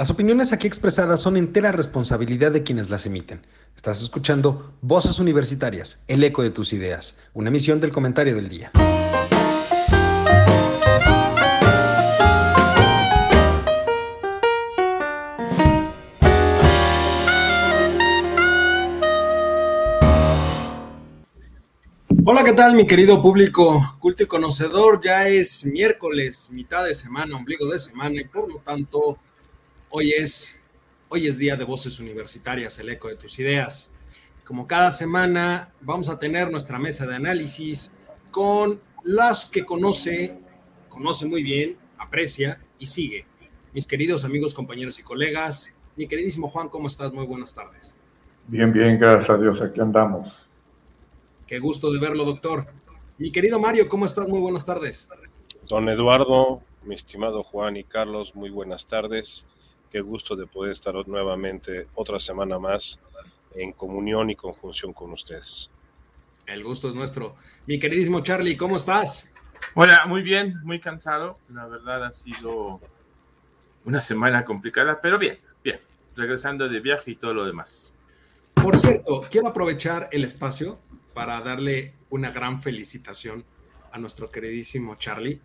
Las opiniones aquí expresadas son entera responsabilidad de quienes las emiten. Estás escuchando Voces Universitarias, el eco de tus ideas, una emisión del comentario del día. Hola, ¿qué tal mi querido público culto y conocedor? Ya es miércoles, mitad de semana, ombligo de semana y por lo tanto Hoy es, hoy es día de voces universitarias, el eco de tus ideas. Como cada semana, vamos a tener nuestra mesa de análisis con las que conoce, conoce muy bien, aprecia y sigue. Mis queridos amigos, compañeros y colegas, mi queridísimo Juan, ¿cómo estás? Muy buenas tardes. Bien, bien, gracias a Dios, aquí andamos. Qué gusto de verlo, doctor. Mi querido Mario, ¿cómo estás? Muy buenas tardes. Don Eduardo, mi estimado Juan y Carlos, muy buenas tardes. Qué gusto de poder estar nuevamente otra semana más en comunión y conjunción con ustedes. El gusto es nuestro. Mi queridísimo Charlie, ¿cómo estás? Hola, muy bien, muy cansado. La verdad ha sido una semana complicada, pero bien, bien. Regresando de viaje y todo lo demás. Por cierto, quiero aprovechar el espacio para darle una gran felicitación a nuestro queridísimo Charlie,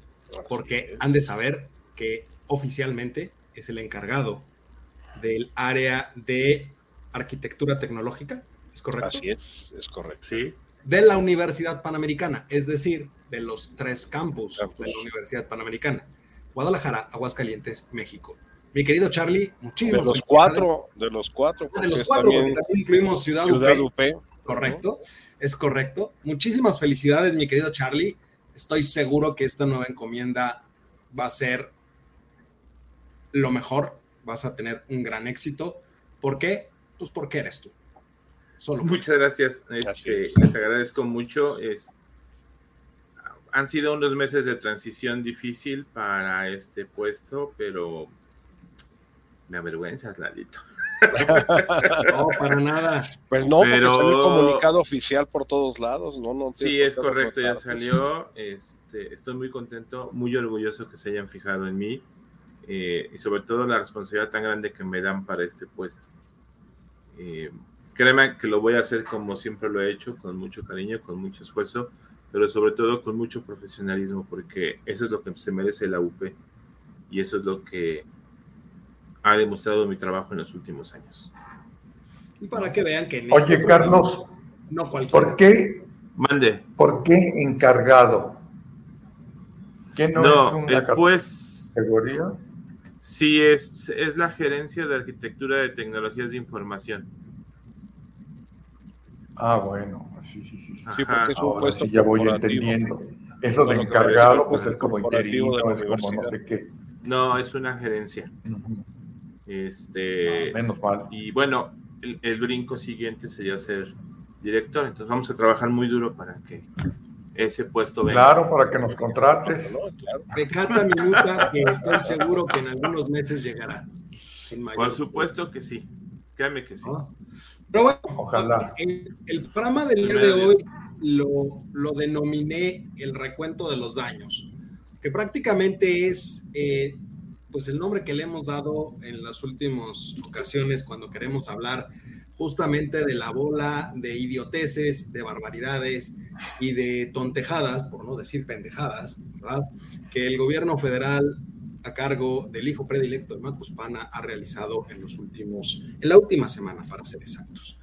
porque han de saber que oficialmente es el encargado del área de arquitectura tecnológica, ¿es correcto? Así es, es correcto. Sí. De la Universidad Panamericana, es decir, de los tres campus, de la Universidad Panamericana, Guadalajara, Aguascalientes, México. Mi querido Charlie, muchísimas De los cuatro, de los cuatro. De los cuatro, porque también incluimos Ciudad, Ciudad UP. Correcto, es correcto. Muchísimas felicidades, mi querido Charlie. Estoy seguro que esta nueva encomienda va a ser lo mejor, vas a tener un gran éxito. ¿Por qué? Pues porque eres tú. Solo Muchas gracias. Este, les agradezco mucho. Es, han sido unos meses de transición difícil para este puesto, pero me avergüenzas, Lalito. no, para nada. Pues no, pero salió comunicado oficial por todos lados, ¿no? no sí, es correcto, ya salió. Este, estoy muy contento, muy orgulloso que se hayan fijado en mí. Eh, y sobre todo la responsabilidad tan grande que me dan para este puesto. Eh, créeme que lo voy a hacer como siempre lo he hecho, con mucho cariño, con mucho esfuerzo, pero sobre todo con mucho profesionalismo, porque eso es lo que se merece la UP y eso es lo que ha demostrado mi trabajo en los últimos años. Y para que vean que... Oye, este Carlos, no ¿por qué? Mande. ¿Por qué encargado? ¿Qué no, es una pues, categoría? Sí, es, es la gerencia de arquitectura de tecnologías de información. Ah, bueno, sí, sí, sí. Sí, porque es un puesto sí ya voy entendiendo. Eso de encargado, pues es como interino, es como no sé qué. No, es una gerencia. Este. Ah, menos mal. Y bueno, el, el, brinco siguiente sería ser director. Entonces vamos a trabajar muy duro para que ese puesto. Claro, para que nos contrates. De cada minuta que estoy seguro que en algunos meses llegará. Por supuesto que sí. Créame que sí. Pero bueno, ojalá. El, programa del día de hoy lo, lo, denominé el recuento de los daños, que prácticamente es eh, pues el nombre que le hemos dado en las últimas ocasiones cuando queremos hablar justamente de la bola de idioteces, de barbaridades y de tontejadas, por no decir pendejadas, ¿verdad? Que el gobierno federal a cargo del hijo predilecto de Marcos Pana ha realizado en los últimos, en la última semana, para ser exactos.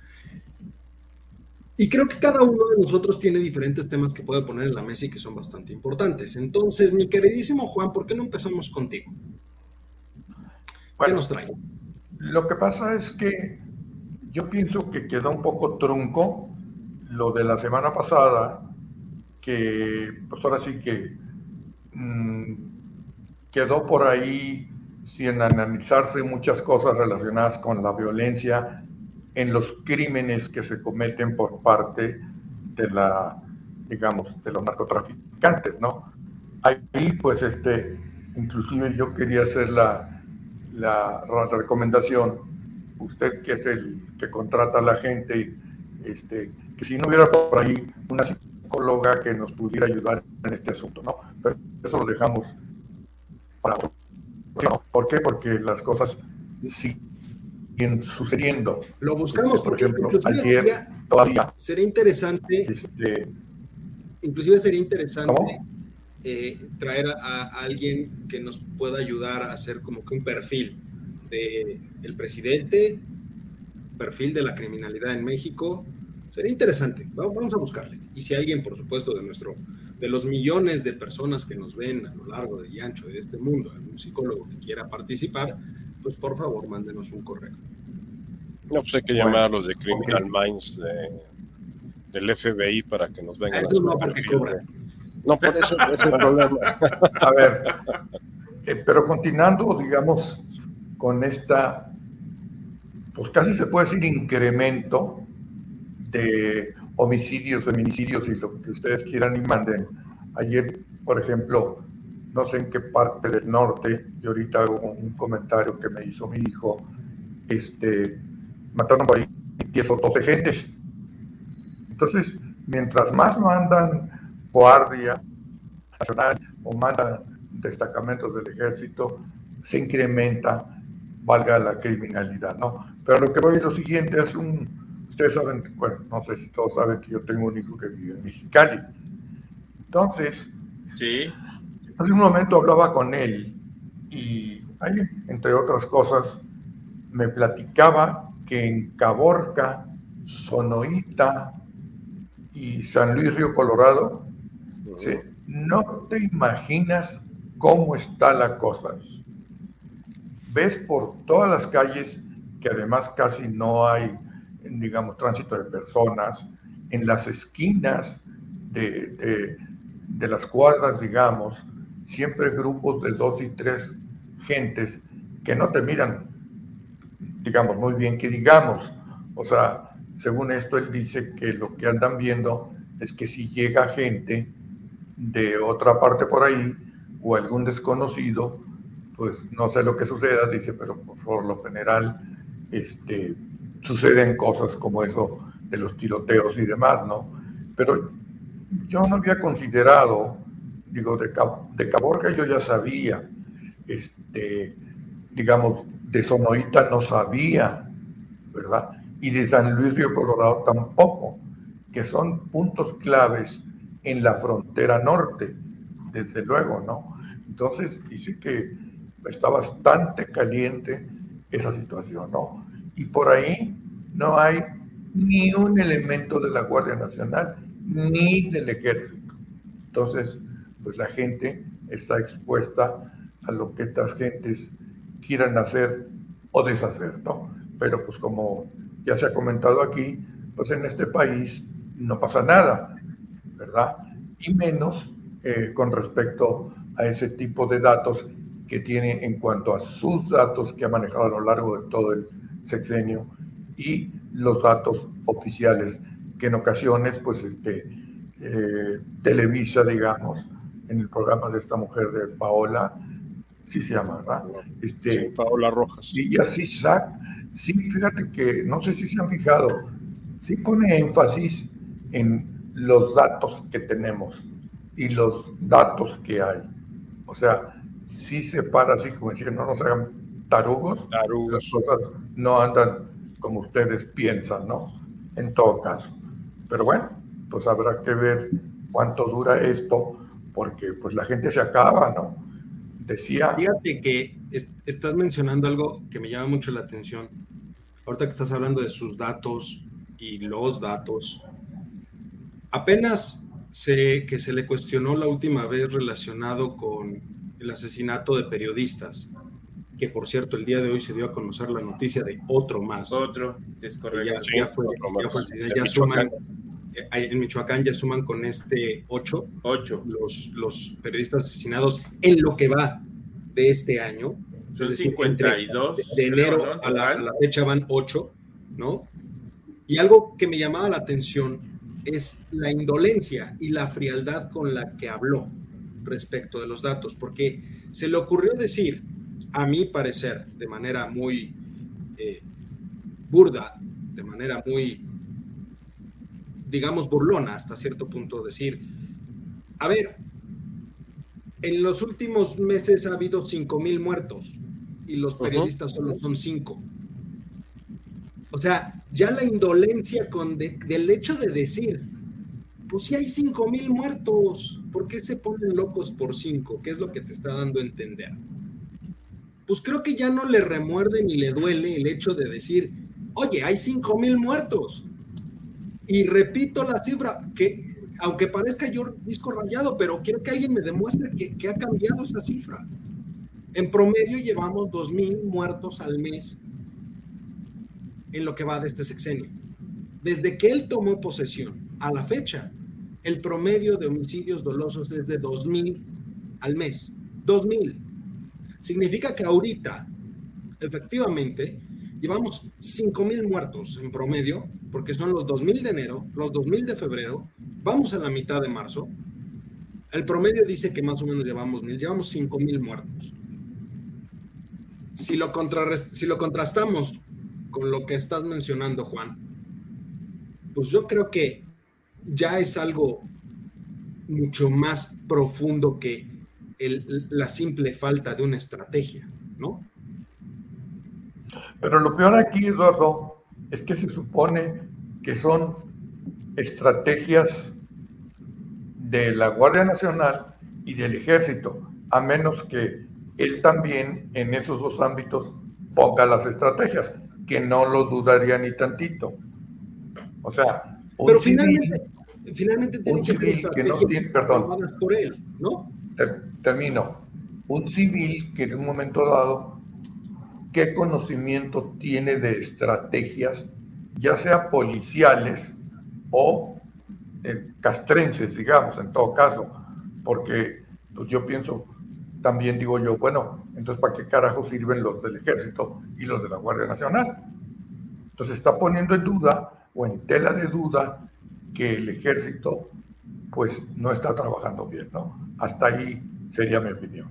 Y creo que cada uno de nosotros tiene diferentes temas que puede poner en la mesa y que son bastante importantes. Entonces, mi queridísimo Juan, ¿por qué no empezamos contigo? ¿Qué nos traes? Lo que pasa es que yo pienso que queda un poco trunco lo de la semana pasada, que pues ahora sí que mmm, quedó por ahí sin analizarse muchas cosas relacionadas con la violencia en los crímenes que se cometen por parte de la, digamos, de los narcotraficantes, ¿no? Ahí, pues, este, inclusive yo quería hacer la, la recomendación usted que es el que contrata a la gente, este, que si no hubiera por ahí una psicóloga que nos pudiera ayudar en este asunto, ¿no? Pero eso lo dejamos para ¿Por qué? Porque las cosas siguen sucediendo. Lo buscamos, por ejemplo, ayer todavía. Sería interesante, este, inclusive sería interesante eh, traer a, alguien que nos pueda ayudar a hacer como que un perfil de el presidente, perfil de la criminalidad en México. Sería interesante, vamos a buscarle. Y si alguien, por supuesto, de nuestro, de los millones de personas que nos ven a lo largo y ancho de este mundo, algún psicólogo que quiera participar, pues por favor mándenos un correo. No, pues hay que llamar a los de Criminal Minds del FBI para que nos vengan eso a no, porque No, por eso es el problema. A ver, eh, pero continuando, digamos, con esta, pues casi se puede decir incremento de homicidios, feminicidios y lo que ustedes quieran y manden. Ayer, por ejemplo, no sé en qué parte del norte, y ahorita hago un comentario que me hizo mi hijo, este, mataron por ahí 10 o 12 gentes. Entonces, mientras más mandan guardia nacional o mandan destacamentos del ejército, se incrementa, valga la criminalidad, ¿no? Pero lo que voy es lo siguiente, es un, ustedes saben, bueno, no sé si todos saben que yo tengo un hijo que vive en Mexicali. Entonces, sí. hace un momento hablaba con él y ahí, entre otras cosas, me platicaba que en Caborca, Sonoita y San Luis Río Colorado, no te imaginas cómo está la cosa. Ves por todas las calles que además casi no hay, digamos, tránsito de personas, en las esquinas de, de las cuadras, digamos, siempre grupos de dos y tres gentes que no te miran digamos, muy bien que digamos. O sea, según esto, él dice que lo que andan viendo es que si llega gente de otra parte por ahí o algún desconocido, pues no sé lo que suceda, dice, pero por lo general este, suceden cosas como eso de los tiroteos y demás, ¿no? Pero yo no había considerado, digo, de, de Caborca yo ya sabía, este, digamos, de Sonoita no sabía, ¿verdad? Y de San Luis Río Colorado tampoco, que son puntos claves en la frontera norte, desde luego, ¿no? Entonces dice que está bastante caliente esa situación, ¿no? Y por ahí no hay ni un elemento de la Guardia Nacional, ni del ejército. Entonces, pues la gente está expuesta a lo que estas gentes quieran hacer o deshacer, ¿no? Pero pues como ya se ha comentado aquí, pues en este país no pasa nada, ¿verdad? Y menos eh, con respecto a ese tipo de datos que tiene en cuanto a sus datos que ha manejado a lo largo de todo el sexenio y los datos oficiales que en ocasiones, pues, este, eh, Televisa, digamos, en el programa de esta mujer de Paola, sí se llama, ¿verdad? Este, Paola Rojas. Y así, sí, fíjate que, no sé si se han fijado, sí pone énfasis en los datos que tenemos y los datos que hay. O sea, sí se para así como decir, no nos hagan tarugos, las cosas no andan como ustedes piensan, ¿no? En todo caso. Pero bueno, pues habrá que ver cuánto dura esto, porque pues la gente se acaba, ¿no? Decía. Fíjate que estás mencionando algo que me llama mucho la atención. Ahorita que estás hablando de sus datos y los datos. Apenas sé que se le cuestionó la última vez relacionado con el asesinato de periodistas, que por cierto el día de hoy se dio a conocer la noticia de otro más. Otro, es correcto. Ya, fue, ya, fue, ya suman, eh, en Michoacán ya suman con este ocho, ocho. Los, los periodistas asesinados en lo que va de este año. Son 52. De, enero a, la, fecha van ocho, ¿no? Y algo que me llamaba la atención es la indolencia y la frialdad con la que habló respecto de los datos, porque se le ocurrió decir, a mi parecer, de manera muy eh, burda, de manera muy digamos, burlona hasta cierto punto, decir, a ver, en los últimos meses ha habido 5 mil muertos, y los periodistas solo son cinco. O sea, ya la indolencia con del hecho de decir, pues si hay cinco mil muertos, ¿por qué se ponen locos por cinco? ¿Qué es lo que te está dando a entender? Pues creo que ya no le remuerde ni le duele el hecho de decir, oye, hay cinco mil muertos. Y repito la cifra, que aunque parezca yo disco rayado, pero quiero que alguien me demuestre que, que ha cambiado esa cifra. En promedio llevamos dos mil muertos al mes en lo que va de este sexenio. Desde que él tomó posesión a la fecha, el promedio de homicidios dolosos es de 2.000 al mes. 2.000. Significa que ahorita, efectivamente, llevamos 5.000 muertos en promedio, porque son los 2.000 de enero, los 2.000 de febrero, vamos a la mitad de marzo. El promedio dice que más o menos llevamos 1.000, llevamos 5.000 muertos. Si lo, si lo contrastamos con lo que estás mencionando, Juan, pues yo creo que ya es algo mucho más profundo que la simple falta de una estrategia, ¿no? Pero lo peor aquí, Eduardo, es que se supone que son estrategias de la Guardia Nacional y del Ejército, a menos que él también en esos dos ámbitos ponga las estrategias, que no lo dudaría ni tantito. O sea, pero finalmente, finalmente un civil que no tiene, perdón, por él, ¿no? termino. Un civil que en un momento dado, ¿qué conocimiento tiene de estrategias, ya sea policiales o eh, castrenses, digamos, en todo caso? Porque pues yo pienso, también digo yo, bueno, entonces ¿para qué carajo sirven los del ejército y los de la Guardia Nacional? Entonces está poniendo en duda o en tela de duda que el ejército pues no está trabajando bien, ¿no? Hasta ahí sería mi opinión.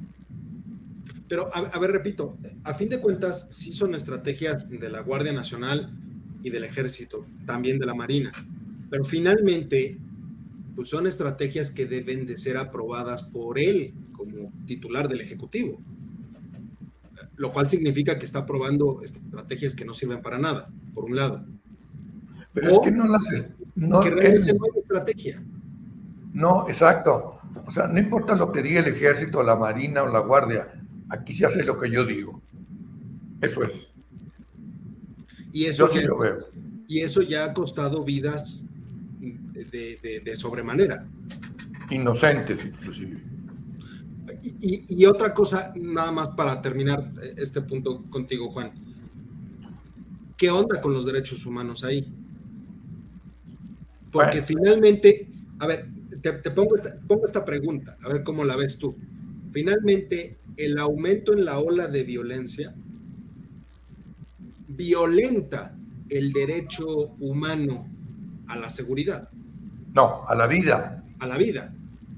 Pero, a, ver, repito, a fin de cuentas, sí son estrategias de la Guardia Nacional y del Ejército, también de la Marina, pero finalmente, pues son estrategias que deben de ser aprobadas por él como titular del Ejecutivo, lo cual significa que está aprobando estrategias que no sirven para nada, por un lado. Pero es que no las... No, que realmente no hay estrategia. No, exacto. O sea, no importa lo que diga el ejército, la marina o la guardia, aquí se hace lo que yo digo. Eso es. Y eso, ya, Y eso ya ha costado vidas de, sobremanera. Inocentes, inclusive. Y, y, otra cosa, nada más para terminar este punto contigo, Juan. ¿Qué onda con los derechos humanos ahí? Porque finalmente, a ver, te, pongo, esta, pongo esta pregunta, a ver cómo la ves tú. Finalmente, el aumento en la ola de violencia violenta el derecho humano a la seguridad. No, a la vida. A la vida.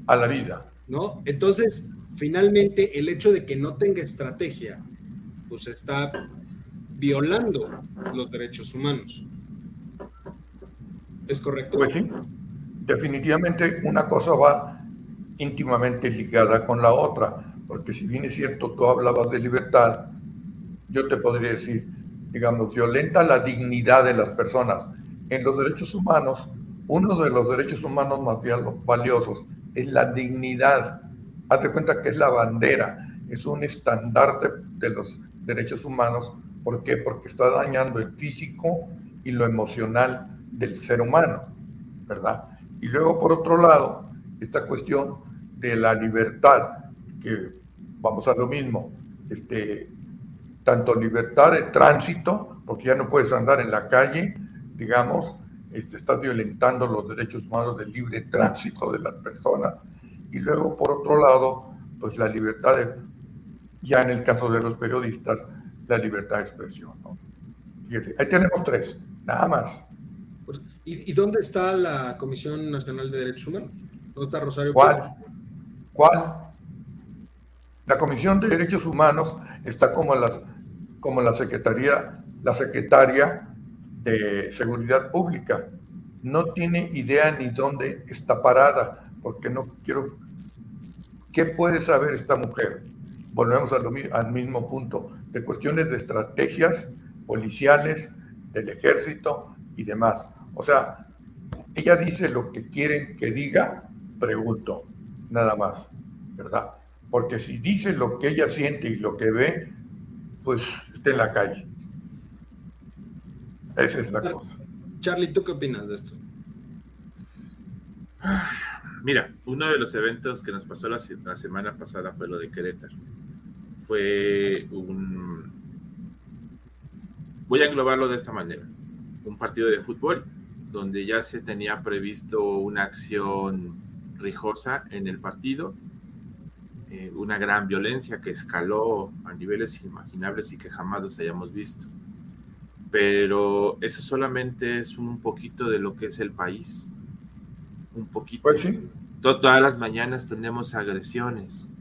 A la vida. ¿No? Entonces, finalmente, el hecho de que no tenga estrategia, pues está violando los derechos humanos. ¿Es correcto? Pues sí, definitivamente una cosa va íntimamente ligada con la otra, porque si bien es cierto, tú hablabas de libertad, yo te podría decir, digamos, violenta la dignidad de las personas. En los derechos humanos, uno de los derechos humanos más valiosos es la dignidad. Hazte cuenta que es la bandera, es un estandarte de los derechos humanos. ¿Por qué? Porque está dañando el físico y lo emocional del ser humano, ¿verdad? Y luego, por otro lado, esta cuestión de la libertad, que vamos a lo mismo, este, tanto libertad de tránsito, porque ya no puedes andar en la calle, digamos, este, estás violentando los derechos humanos del libre tránsito de las personas, y luego, por otro lado, pues la libertad de, ya en el caso de los periodistas, la libertad de expresión. ahí tenemos tres, nada más. ¿Y, dónde está la Comisión Nacional de Derechos Humanos? ¿Dónde está Rosario? ¿Cuál? ¿Cuál? La Comisión de Derechos Humanos está como, las, como la Secretaría, la Secretaria de Seguridad Pública. No tiene idea ni dónde está parada, porque no quiero... ¿Qué puede saber esta mujer? Volvemos al mismo punto. de cuestiones de estrategias policiales, del ejército y demás. O sea, ella dice lo que quieren que diga, pregunto, nada más, ¿verdad? Porque si dice lo que ella siente y lo que ve, pues está en la calle. Esa es la cosa. Charlie, ¿tú qué opinas de esto? Mira, uno de los eventos que nos pasó la, semana pasada fue lo de Querétaro. Fue un... Voy a englobarlo de esta manera. Un partido de fútbol donde ya se tenía previsto una acción rijosa en el partido, eh, una gran violencia que escaló a niveles inimaginables y que jamás los hayamos visto. Pero eso solamente es un poquito de lo que es el país un poquito. Pues todas las mañanas tenemos agresiones,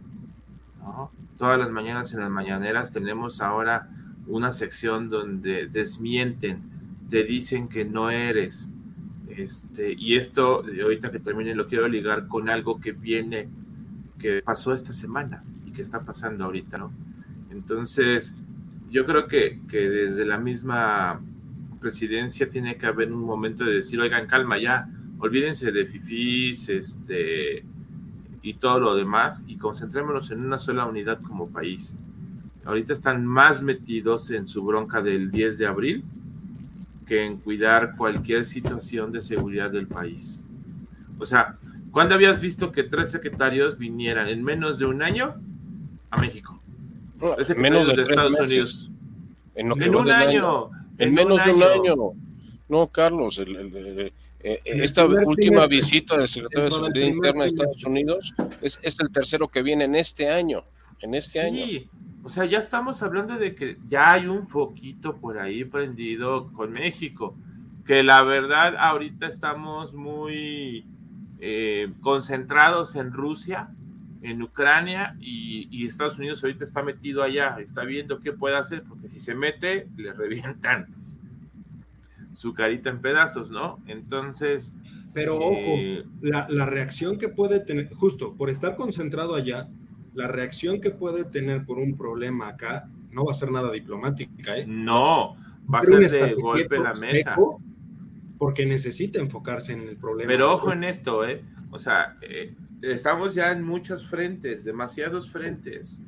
Todas las mañanas en las mañaneras tenemos ahora una sección donde desmienten, te dicen que no eres. Este, y esto, ahorita que termine, lo quiero ligar con algo que viene, que pasó esta semana y que está pasando ahorita, ¿no? Entonces, yo creo que, que desde la misma presidencia tiene que haber un momento de decir, oigan, calma ya, olvídense de FIFIs este, y todo lo demás y concentrémonos en una sola unidad como país. Ahorita están más metidos en su bronca del 10 de abril que en cuidar cualquier situación de seguridad del país. O sea, ¿cuándo habías visto que tres secretarios vinieran en menos de un año a México? menos de, Estados Unidos. En, un año. En, menos de un año. No, Carlos, el, eh, esta última visita del secretario de Seguridad Interna de Estados Unidos es, el tercero que viene en este año. En este año. O sea, ya estamos hablando de que ya hay un foquito por ahí prendido con México. Que la verdad, ahorita estamos muy eh, concentrados en Rusia, en Ucrania y, y, Estados Unidos ahorita está metido allá, está viendo qué puede hacer, porque si se mete, le revientan su carita en pedazos, ¿no? Entonces... Pero ojo, eh, la, la, reacción que puede tener, justo por estar concentrado allá, la reacción que puede tener por un problema acá no va a ser nada diplomática, ¿eh? No, va a ser de golpe en la mesa. Porque necesita enfocarse en el problema. Pero ojo en esto, ¿eh? O sea, eh, estamos ya en muchos frentes, demasiados frentes.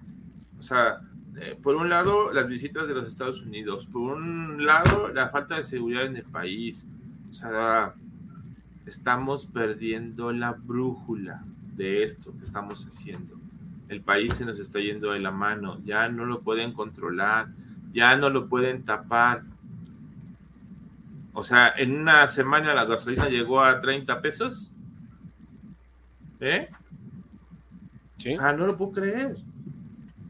O sea, eh, por un lado, las visitas de los Estados Unidos, por un lado, la falta de seguridad en el país. O sea, estamos perdiendo la brújula de esto que estamos haciendo. El país se nos está yendo de la mano, ya no lo pueden controlar, ya no lo pueden tapar. O sea, en una semana la gasolina llegó a 30 pesos. ¿Eh? O sea, no lo puedo creer.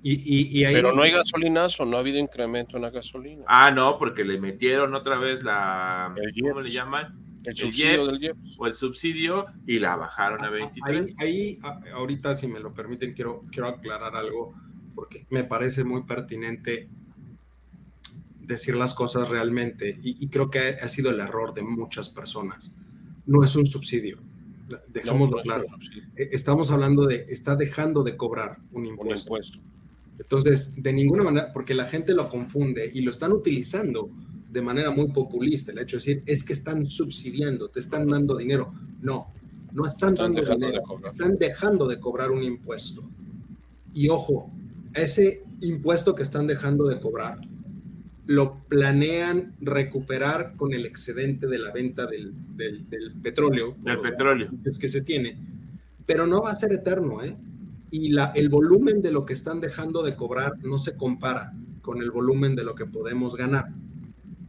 Pero no hay gasolinazo, no ha habido incremento en la gasolina. Ah, no, porque le metieron otra vez la. ¿Cómo le llaman? El, subsidio del O el subsidio y la bajaron a 23. Ahí, ahorita, si me lo permiten, quiero, quiero aclarar algo, porque me parece muy pertinente decir las cosas realmente, y, creo que ha, sido el error de muchas personas. No es un subsidio, dejémoslo claro. Eh, estamos hablando de, está dejando de cobrar un impuesto. Un impuesto. Entonces, de ninguna manera, porque la gente lo confunde y lo están utilizando de manera muy populista, el hecho de decir, es que están subsidiando, te están dando dinero. No, no están, dando dinero, están dejando de cobrar un impuesto. Y ojo, ese impuesto que están dejando de cobrar, lo planean recuperar con el excedente de la venta del, petróleo. Del petróleo. Es que se tiene. Pero no va a ser eterno, ¿eh? y la, el volumen de lo que están dejando de cobrar no se compara con el volumen de lo que podemos ganar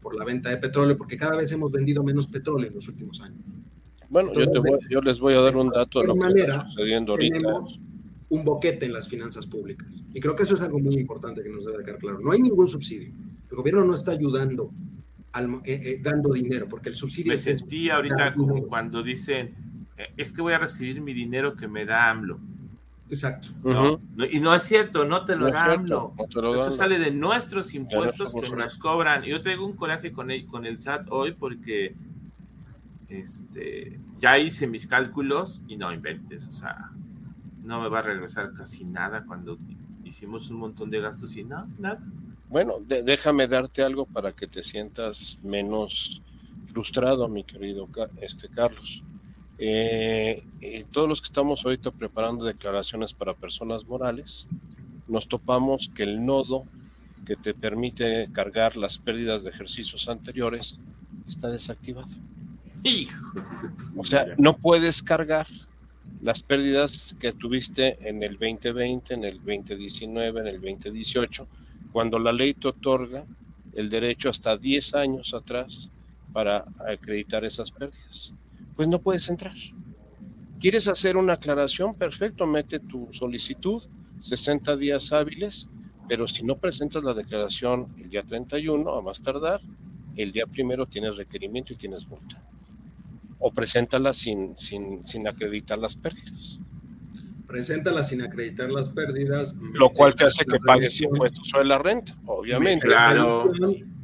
por la venta de petróleo, porque cada vez hemos vendido menos petróleo en los últimos años. Bueno, yo, les voy a dar un dato de lo que está sucediendo ahorita. Tenemos un boquete en las finanzas públicas. Y creo que eso es algo muy importante que nos debe quedar claro. No hay ningún subsidio. El gobierno no está ayudando, al, eh, eh, dando dinero, porque el subsidio... Me sentí ahorita como cuando dicen, eh, es que voy a recibir mi dinero que me da AMLO. Exacto. y no es cierto, no te lo dan. Eso sale de nuestros impuestos que nos cobran. Yo tengo un coraje con el, con el SAT hoy porque este, ya hice mis cálculos y no inventes. O sea, no me va a regresar casi nada cuando hicimos un montón de gastos y nada, nada. Bueno, déjame darte algo para que te sientas menos frustrado, mi querido este Carlos. Eh, todos los que estamos ahorita preparando declaraciones para personas morales, nos topamos que el nodo que te permite cargar las pérdidas de ejercicios anteriores está desactivado. o sea, no puedes cargar las pérdidas que tuviste en el 2020, en el 2019, en el 2018, cuando la ley te otorga el derecho hasta 10 años atrás para acreditar esas pérdidas. Pues no puedes entrar. ¿Quieres hacer una aclaración? Perfecto, mete tu solicitud, 60 días hábiles, pero si no presentas la declaración el día 31, a más tardar, el día primero tienes requerimiento y tienes multa. O preséntala sin, sin, sin acreditar las pérdidas. Preséntala sin acreditar las pérdidas. Lo cual te hace que pagues impuestos sobre la renta, obviamente. Claro.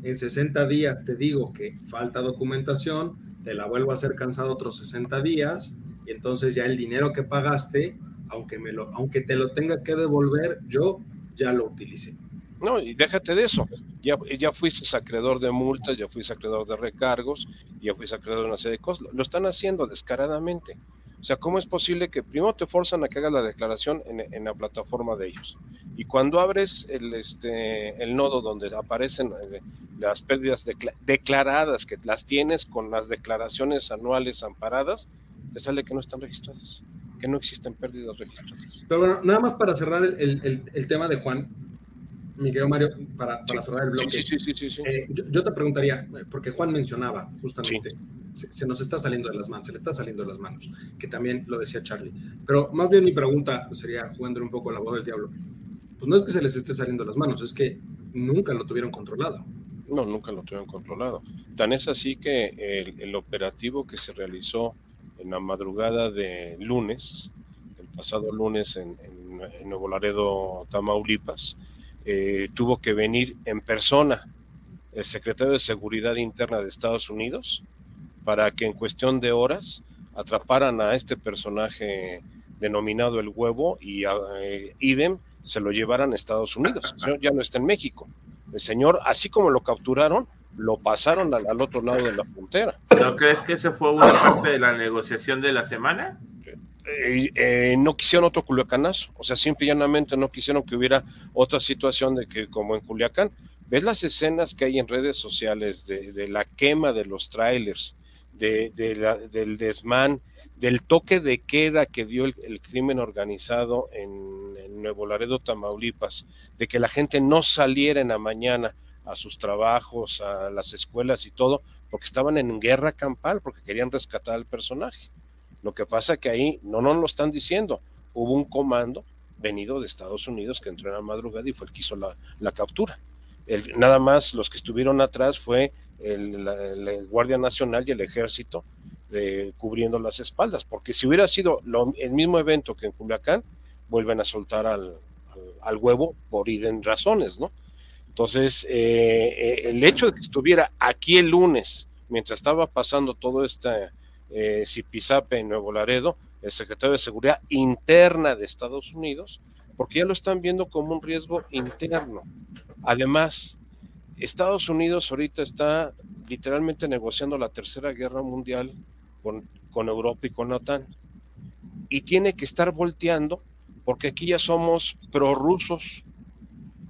En 60 días te digo que falta documentación, te la vuelvo a hacer cansado otros 60 días, y entonces ya el dinero que pagaste, aunque, me lo, aunque te lo tenga que devolver, yo ya lo utilicé. No, y déjate de eso. Ya, ya fuiste acreedor de multas, ya fuiste acreedor de recargos, ya fuiste acreedor de una serie de cosas. Lo están haciendo descaradamente. O sea, ¿cómo es posible que primero te forzan a que hagas la declaración en, la plataforma de ellos? Y cuando abres el, este, el nodo donde aparecen eh, las pérdidas declaradas, que las tienes con las declaraciones anuales amparadas, te sale que no están registradas, que no existen pérdidas registradas. Pero bueno, nada más para cerrar el, tema de Juan, Miguel Mario, para, cerrar el bloque. Sí, sí, sí, eh, yo, te preguntaría, porque Juan mencionaba justamente se, nos está saliendo de las manos, se le está saliendo de las manos, que también lo decía Charlie. Pero más bien mi pregunta sería, jugando un poco la voz del diablo, pues no es que se les esté saliendo de las manos, es que nunca lo tuvieron controlado. No, nunca lo tuvieron controlado. Tan es así que el, operativo que se realizó en la madrugada de lunes, el pasado lunes en, Nuevo Laredo, Tamaulipas, eh, tuvo que venir en persona el secretario de Seguridad Interna de Estados Unidos para que en cuestión de horas atraparan a este personaje denominado el huevo y a eh, idem se lo llevaran a Estados Unidos. El señor ya no está en México. El señor, así como lo capturaron, lo pasaron al, otro lado de la frontera. ¿No crees que esa fue una parte de la negociación de la semana? Eh, no quisieron otro Culiacanazo, o sea, simple y llanamente no quisieron que hubiera otra situación de que como en Culiacán, ves las escenas que hay en redes sociales de, de la quema de los trailers, de, del desmán, del toque de queda que dio el, crimen organizado en, Nuevo Laredo, Tamaulipas, de que la gente no saliera en la mañana a sus trabajos, a las escuelas y todo, porque estaban en guerra campal, porque querían rescatar al personaje. Lo que pasa que ahí no nos lo están diciendo. Hubo un comando venido de Estados Unidos que entró en la madrugada y fue el que hizo la, captura. El, nada más los que estuvieron atrás fue el, Guardia Nacional y el Ejército eh, cubriendo las espaldas, porque si hubiera sido el mismo evento que en Culiacán, vuelven a soltar al, huevo por iden razones, ¿no? Entonces, eh, eh, el hecho de que estuviera aquí el lunes, mientras estaba pasando todo este eh, en Nuevo Laredo, el secretario de Seguridad Interna de Estados Unidos, porque ya lo están viendo como un riesgo interno. Además, Estados Unidos ahorita está literalmente negociando la tercera guerra mundial con, con Europa y con la OTAN. Y tiene que estar volteando porque aquí ya somos prorrusos,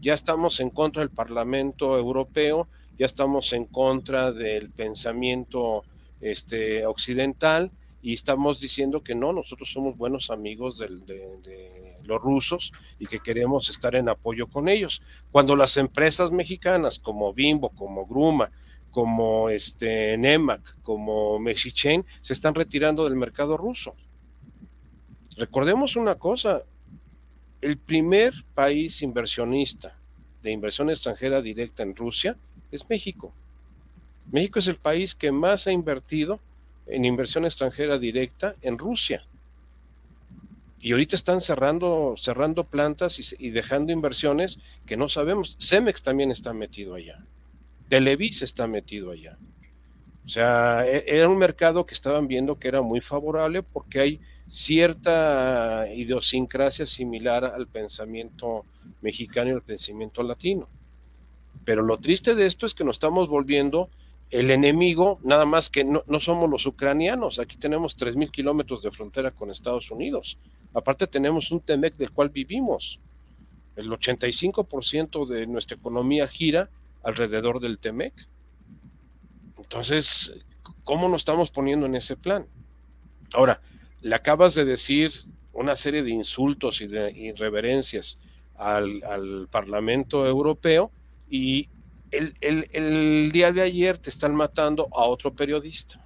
ya estamos en contra del Parlamento Europeo, ya estamos en contra del pensamiento este, occidental y estamos diciendo que no, nosotros somos buenos amigos de, los rusos y que queremos estar en apoyo con ellos. Cuando las empresas mexicanas como Bimbo, como Gruma, como este Nemac, como Mexichen, se están retirando del mercado ruso. Recordemos una cosa, el primer país inversionista de inversión extranjera directa en Rusia es México. México es el país que más ha invertido en inversión extranjera directa en Rusia. Y ahorita están cerrando, cerrando plantas y, dejando inversiones que no sabemos. Cemex también está metido allá. Televis está metido allá. O sea, e, era un mercado que estaban viendo que era muy favorable porque hay cierta idiosincrasia similar al pensamiento mexicano y al pensamiento latino. Pero lo triste de esto es que nos estamos volviendo el enemigo, nada más que no, somos los ucranianos, aquí tenemos 3.000 kilómetros de frontera con Estados Unidos. Aparte tenemos un TEMEC del cual vivimos. El 85% de nuestra economía gira alrededor del TEMEC. Entonces, ¿cómo nos estamos poniendo en ese plan? Ahora, le acabas de decir una serie de insultos y de irreverencias al, al Parlamento Europeo y el, día de ayer te están matando a otro periodista.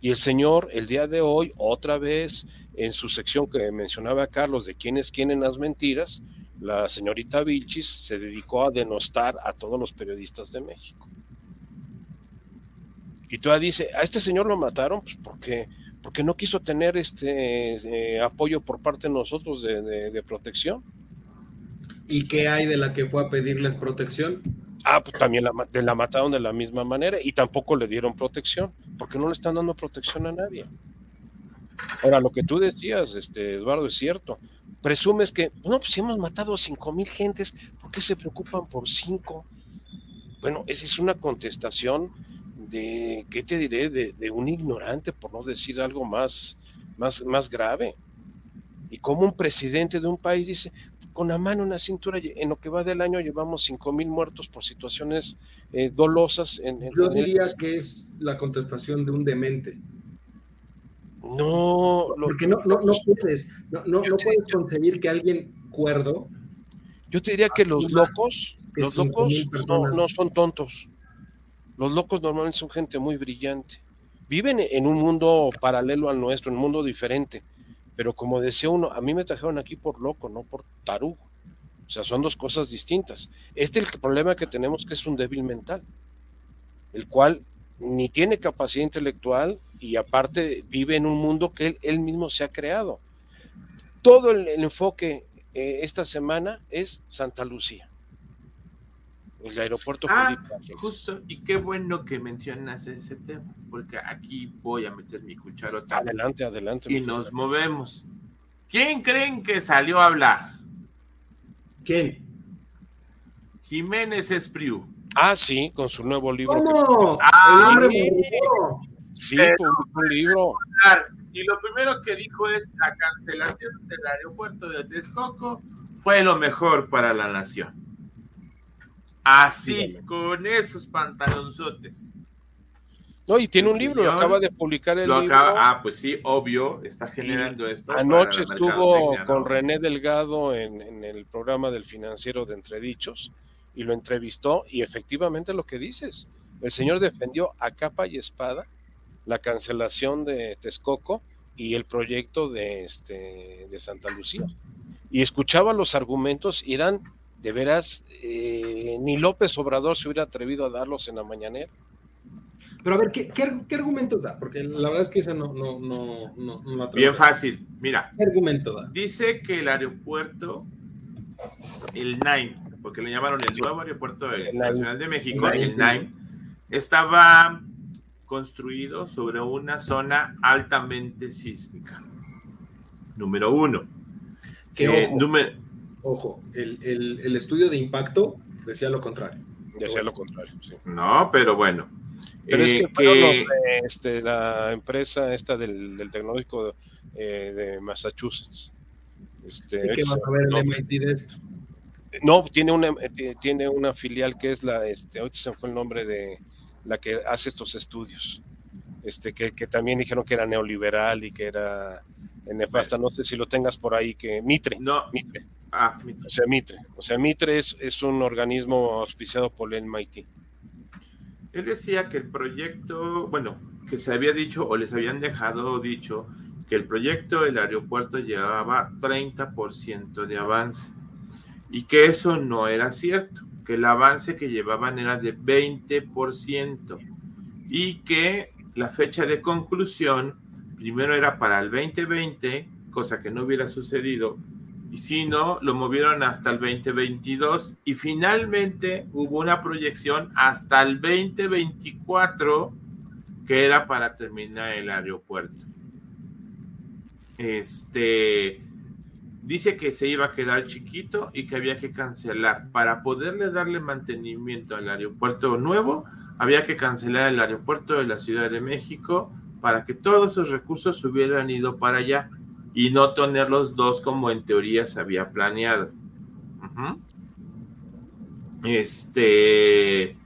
Y el señor, el día de hoy, otra vez, en su sección que mencionaba Carlos de quién es quién en las mentiras, la señorita Vilchis se dedicó a denostar a todos los periodistas de México. Y todavía dice, a este señor lo mataron pues porque, porque no quiso tener este eh, apoyo por parte de nosotros de protección. ¿Y qué hay de la que fue a pedirles protección? Ah, pues también la, la mataron de la misma manera y tampoco le dieron protección, porque no le están dando protección a nadie. Ahora, lo que tú decías, este, Eduardo, es cierto. Presumes que, no, pues si hemos matado cinco mil gentes, ¿por qué se preocupan por cinco? Bueno, esa es una contestación de, ¿qué te diré? De, un ignorante, por no decir algo más, más, más grave. Y como un presidente de un país dice, con la mano en la cintura, en lo que va del año llevamos cinco mil muertos por situaciones eh, dolosas. En, Yo diría que es la contestación de un demente. No, porque no, no, no puedes, no, no, puedes concebir que alguien cuerdo. Yo te diría que los locos, los locos no, son tontos. Los locos normalmente son gente muy brillante. Viven en un mundo paralelo al nuestro, en un mundo diferente pero como decía uno, a mí me trajeron aquí por loco, no por tarugo. O sea, son dos cosas distintas. Este es el problema que tenemos que es un débil mental, el cual ni tiene capacidad intelectual y aparte vive en un mundo que él, mismo se ha creado. Todo el, enfoque eh, esta semana es Santa Lucía el aeropuerto ah, Justo, y qué bueno que mencionas ese tema, porque aquí voy a meter mi cucharota. Adelante, adelante. Y nos movemos. ¿Quién creen que salió a hablar? ¿Quién? Jiménez Espriu. Ah, sí, con su nuevo libro. ¿Cómo? Ah, el hombre Sí, un libro. Y lo primero que dijo es la cancelación del aeropuerto de Texcoco fue lo mejor para la nación. Así, con esos pantalonzotes. No, y tiene un libro, lo acaba de publicar el libro. ah, pues sí, obvio, está generando esto. Anoche estuvo con René Delgado en, el programa del financiero de Entredichos y lo entrevistó y efectivamente lo que dices, el señor defendió a capa y espada la cancelación de Texcoco y el proyecto de, este, de Santa Lucía. Y escuchaba los argumentos y eran de veras, eh, ni López Obrador se hubiera atrevido a darlos en la mañanera. Pero a ver, ¿qué, qué, argumentos da? Porque la verdad es que esa no, no, no, no, Bien fácil, mira. ¿Qué argumento da? Dice que el aeropuerto, el NAIM, porque le llamaron el nuevo aeropuerto nacional de México, el NAIM, estaba construido sobre una zona altamente sísmica. Número uno. Eh, número, ojo, el, estudio de impacto decía lo contrario. Decía lo contrario, sí. No, pero bueno. Pero es eh, que, este, la empresa esta del, tecnológico eh, de Massachusetts. Este, ¿Qué va a ver el MIT de esto? No, tiene una, eh, tiene una filial que es la, este, hoy se fue el nombre de la que hace estos estudios, este, que, que también dijeron que era neoliberal y que era nefasta, no sé si lo tengas por ahí, que Mitre. No, Mitre. Ah, Mitre. O sea, Mitre. O sea, Mitre es, un organismo auspiciado por el MIT. Él decía que el proyecto, bueno, que se había dicho o les habían dejado dicho que el proyecto del aeropuerto llevaba 30% de avance y que eso no era cierto, que el avance que llevaban era de 20% y que la fecha de conclusión primero era para el 2020, cosa que no hubiera sucedido, y si no, lo movieron hasta el 2022 y finalmente hubo una proyección hasta el 2024 que era para terminar el aeropuerto. Este dice que se iba a quedar chiquito y que había que cancelar. Para poderle darle mantenimiento al aeropuerto nuevo, había que cancelar el aeropuerto de la Ciudad de México para que todos esos recursos hubieran ido para allá y no tener los dos como en teoría se había planeado. Este,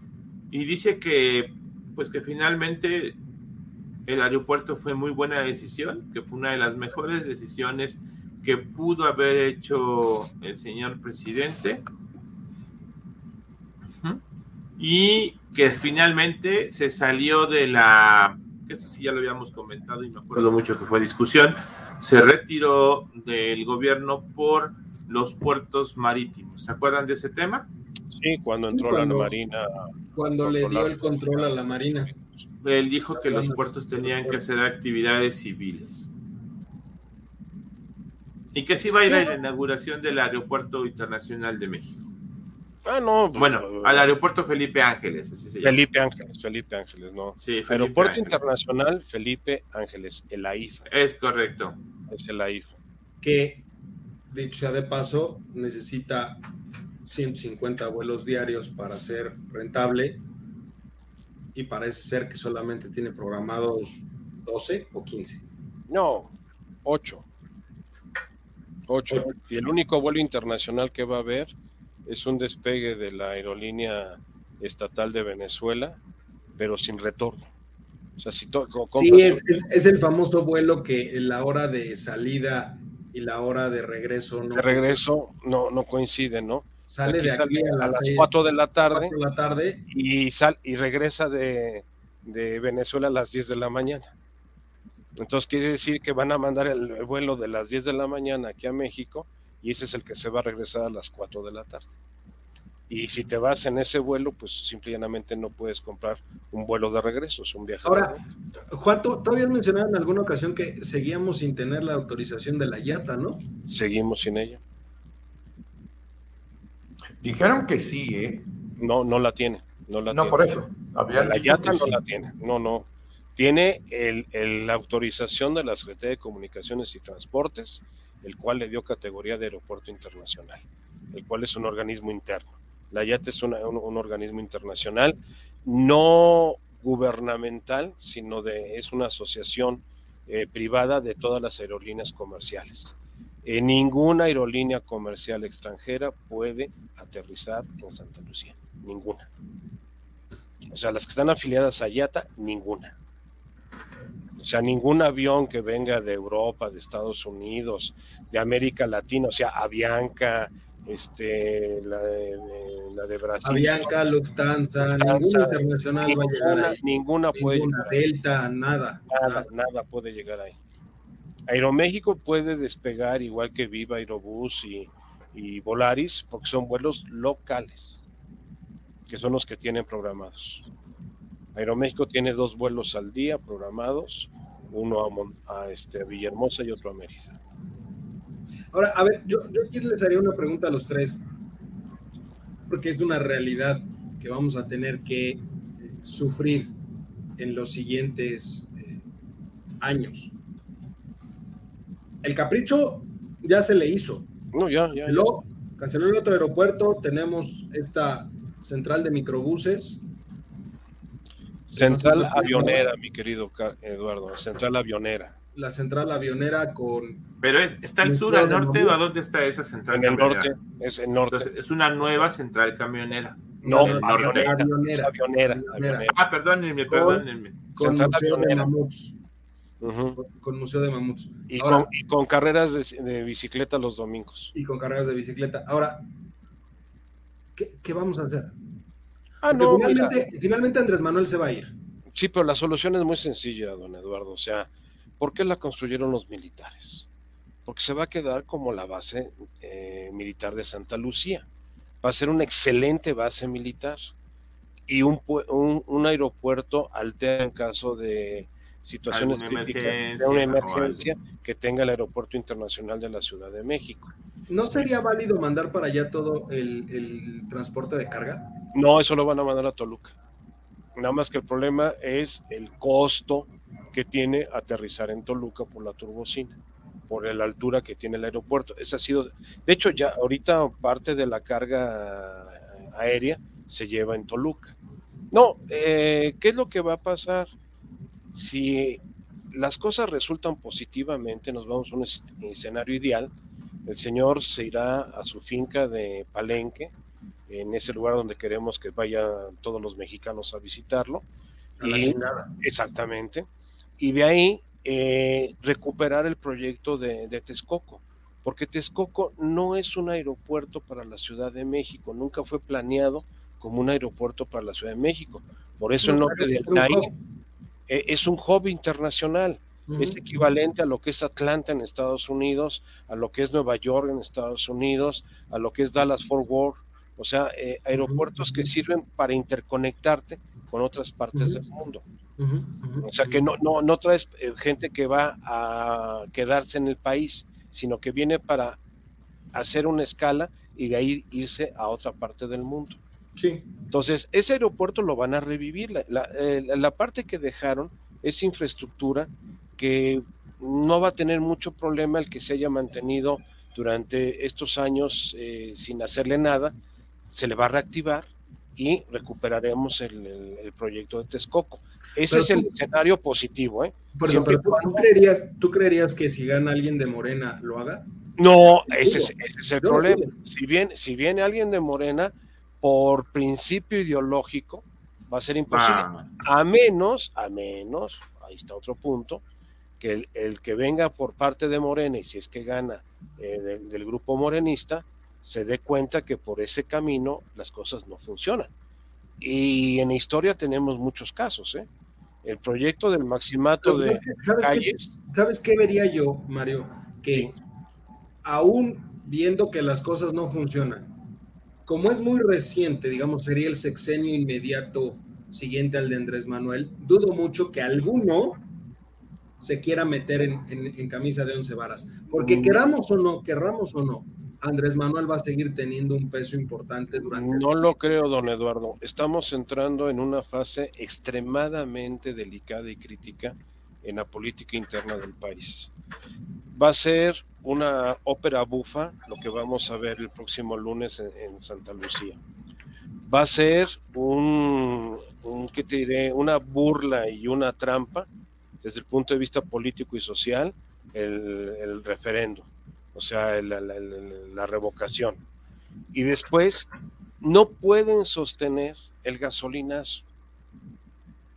y dice que, pues que finalmente el aeropuerto fue muy buena decisión, que fue una de las mejores decisiones que pudo haber hecho el señor presidente. Y que finalmente se salió de la, que eso sí ya lo habíamos comentado y me acuerdo mucho que fue discusión, se retiró del gobierno por los puertos marítimos. ¿Se acuerdan de ese tema? Sí, cuando entró la Marina. Cuando le dio el control a la Marina. Él dijo que los puertos tenían que hacer actividades civiles. Y que sí va a ir a la inauguración del Aeropuerto Internacional de México. Ah, no. Pues, bueno, al aeropuerto Felipe Ángeles, así se llama. Felipe Ángeles, Felipe Ángeles, no. Sí, Aeropuerto Internacional Felipe Ángeles, el AIFA. Es correcto. Es el AIFA. Que, dicho sea de paso, necesita 150 vuelos diarios para ser rentable y parece ser que solamente tiene programados 12 o 15. No, 8. 8. Y el único vuelo internacional que va a haber es un despegue de la aerolínea estatal de Venezuela, pero sin retorno. O sea, si sí, es, es, el famoso vuelo que en la hora de salida y la hora de regreso no. De regreso no, no coinciden, ¿no? Sale de aquí a, las, 4 de la tarde, de la tarde. Y, sal, y regresa de, de Venezuela a las 10 de la mañana. Entonces quiere decir que van a mandar el vuelo de las 10 de la mañana aquí a México y ese es el que se va a regresar a las 4 de la tarde. Y si te vas en ese vuelo, pues simplemente no puedes comprar un vuelo de regreso, es un viaje. Ahora, Juan, tú, habías mencionado en alguna ocasión que seguíamos sin tener la autorización de la IATA, ¿no? Seguimos sin ella. Dijeron que sí, ¿eh? No, no la tiene. No, la no por eso. la IATA no la tiene. No, no tiene el, la autorización de la Secretaría de Comunicaciones y Transportes, el cual le dio categoría de aeropuerto internacional, el cual es un organismo interno. La IAT es un, organismo internacional, no gubernamental, sino de, es una asociación eh, privada de todas las aerolíneas comerciales. Eh, ninguna aerolínea comercial extranjera puede aterrizar en Santa Lucía, ninguna. O sea, las que están afiliadas a IATA, ninguna. O sea, ningún avión que venga de Europa, de Estados Unidos, de América Latina, o sea, Avianca, este, la de, la de Brasil. Avianca, Lufthansa, ninguna internacional ninguna, va a llegar ahí. Ninguna puede llegar Delta, nada. Nada, nada puede llegar ahí. Aeroméxico puede despegar igual que Viva Aerobús y, y Volaris, porque son vuelos locales, que son los que tienen programados. Aeroméxico tiene dos vuelos al día programados, uno a, este, Villahermosa y otro a Mérida. Ahora, a ver, yo, yo aquí les haría una pregunta a los tres, porque es una realidad que vamos a tener que eh, sufrir en los siguientes eh, años. El capricho ya se le hizo. No, ya, ya. Lo, canceló el otro aeropuerto, tenemos esta central de microbuses Central avionera, mi querido Eduardo, central avionera. La central avionera con... Pero es, ¿está al sur, al norte o a dónde está esa central En el norte, es el norte. es una nueva central camionera. No, no avionera, avionera, avionera, Ah, perdónenme, perdónenme. Con, Museo de Mamuts. con, Museo de Mamuts. Y, con, y con, carreras de, de, bicicleta los domingos. Y con carreras de bicicleta. Ahora, ¿qué, qué vamos a hacer? Ah, no, finalmente, Andrés Manuel se va a ir. Sí, pero la solución es muy sencilla, don Eduardo. O sea, ¿por qué la construyeron los militares? Porque se va a quedar como la base eh, militar de Santa Lucía. Va a ser una excelente base militar y un, un, aeropuerto altera en caso de situaciones críticas de una emergencia que tenga el aeropuerto internacional de la Ciudad de México. ¿No sería válido mandar para allá todo el transporte de carga? No, eso lo van a mandar a Toluca. Nada más que el problema es el costo que tiene aterrizar en Toluca por la turbocina. por la altura que tiene el aeropuerto. Esa ha sido, de hecho, ya ahorita parte de la carga aérea se lleva en Toluca. No, eh, ¿qué es lo que va a pasar? Si las cosas resultan positivamente, nos vamos a un escenario ideal, el señor se irá a su finca de Palenque, en ese lugar donde queremos que vayan todos los mexicanos a visitarlo. y, Exactamente. Y de ahí eh, recuperar el proyecto de, Texcoco, porque Texcoco no es un aeropuerto para la Ciudad de México, nunca fue planeado como un aeropuerto para la Ciudad de México. Por eso el nombre de ahí eh, es un hub internacional. Es equivalente a lo que es Atlanta en Estados Unidos, a lo que es Nueva York en Estados Unidos, a lo que es Dallas Fort Worth, o sea, eh, aeropuertos que sirven para interconectarte con otras partes del mundo. O sea que no, no, no traes eh, gente que va a quedarse en el país, sino que viene para hacer una escala y de ahí irse a otra parte del mundo. Sí. Entonces, ese aeropuerto lo van a revivir. La, eh, la, parte que dejaron es infraestructura que no va a tener mucho problema el que se haya mantenido durante estos años eh, sin hacerle nada. Se le va a reactivar y recuperaremos el, proyecto de Texcoco. Ese es el escenario positivo. ¿eh? ¿tú, creerías, ¿tú, creerías, que si gana alguien de Morena lo haga? No, ese es, el problema. Si, bien, si viene alguien de Morena, por principio ideológico, va a ser imposible. Ah. A menos, a menos, ahí está otro punto, que el, que venga por parte de Morena y si es que gana eh, del grupo morenista, se dé cuenta que por ese camino las cosas no funcionan. Y en la historia tenemos muchos casos, ¿eh? El proyecto del maximato de ¿sabes calles. Qué, ¿Sabes qué vería yo, Mario? Que aún viendo que las cosas no funcionan, como es muy reciente, digamos, sería el sexenio inmediato siguiente al de Andrés Manuel, dudo mucho que alguno se quiera meter en, camisa de once varas. Porque mm. queramos o no, querramos o no, Andrés Manuel va a seguir teniendo un peso importante durante. No lo creo, don Eduardo. Estamos entrando en una fase extremadamente delicada y crítica en la política interna del país. Va a ser una ópera bufa lo que vamos a ver el próximo lunes en, Santa Lucía. Va a ser un, ¿qué te diré? Una burla y una trampa desde el punto de vista político y social el, el referendo o sea, la, revocación. Y después no pueden sostener el gasolinazo.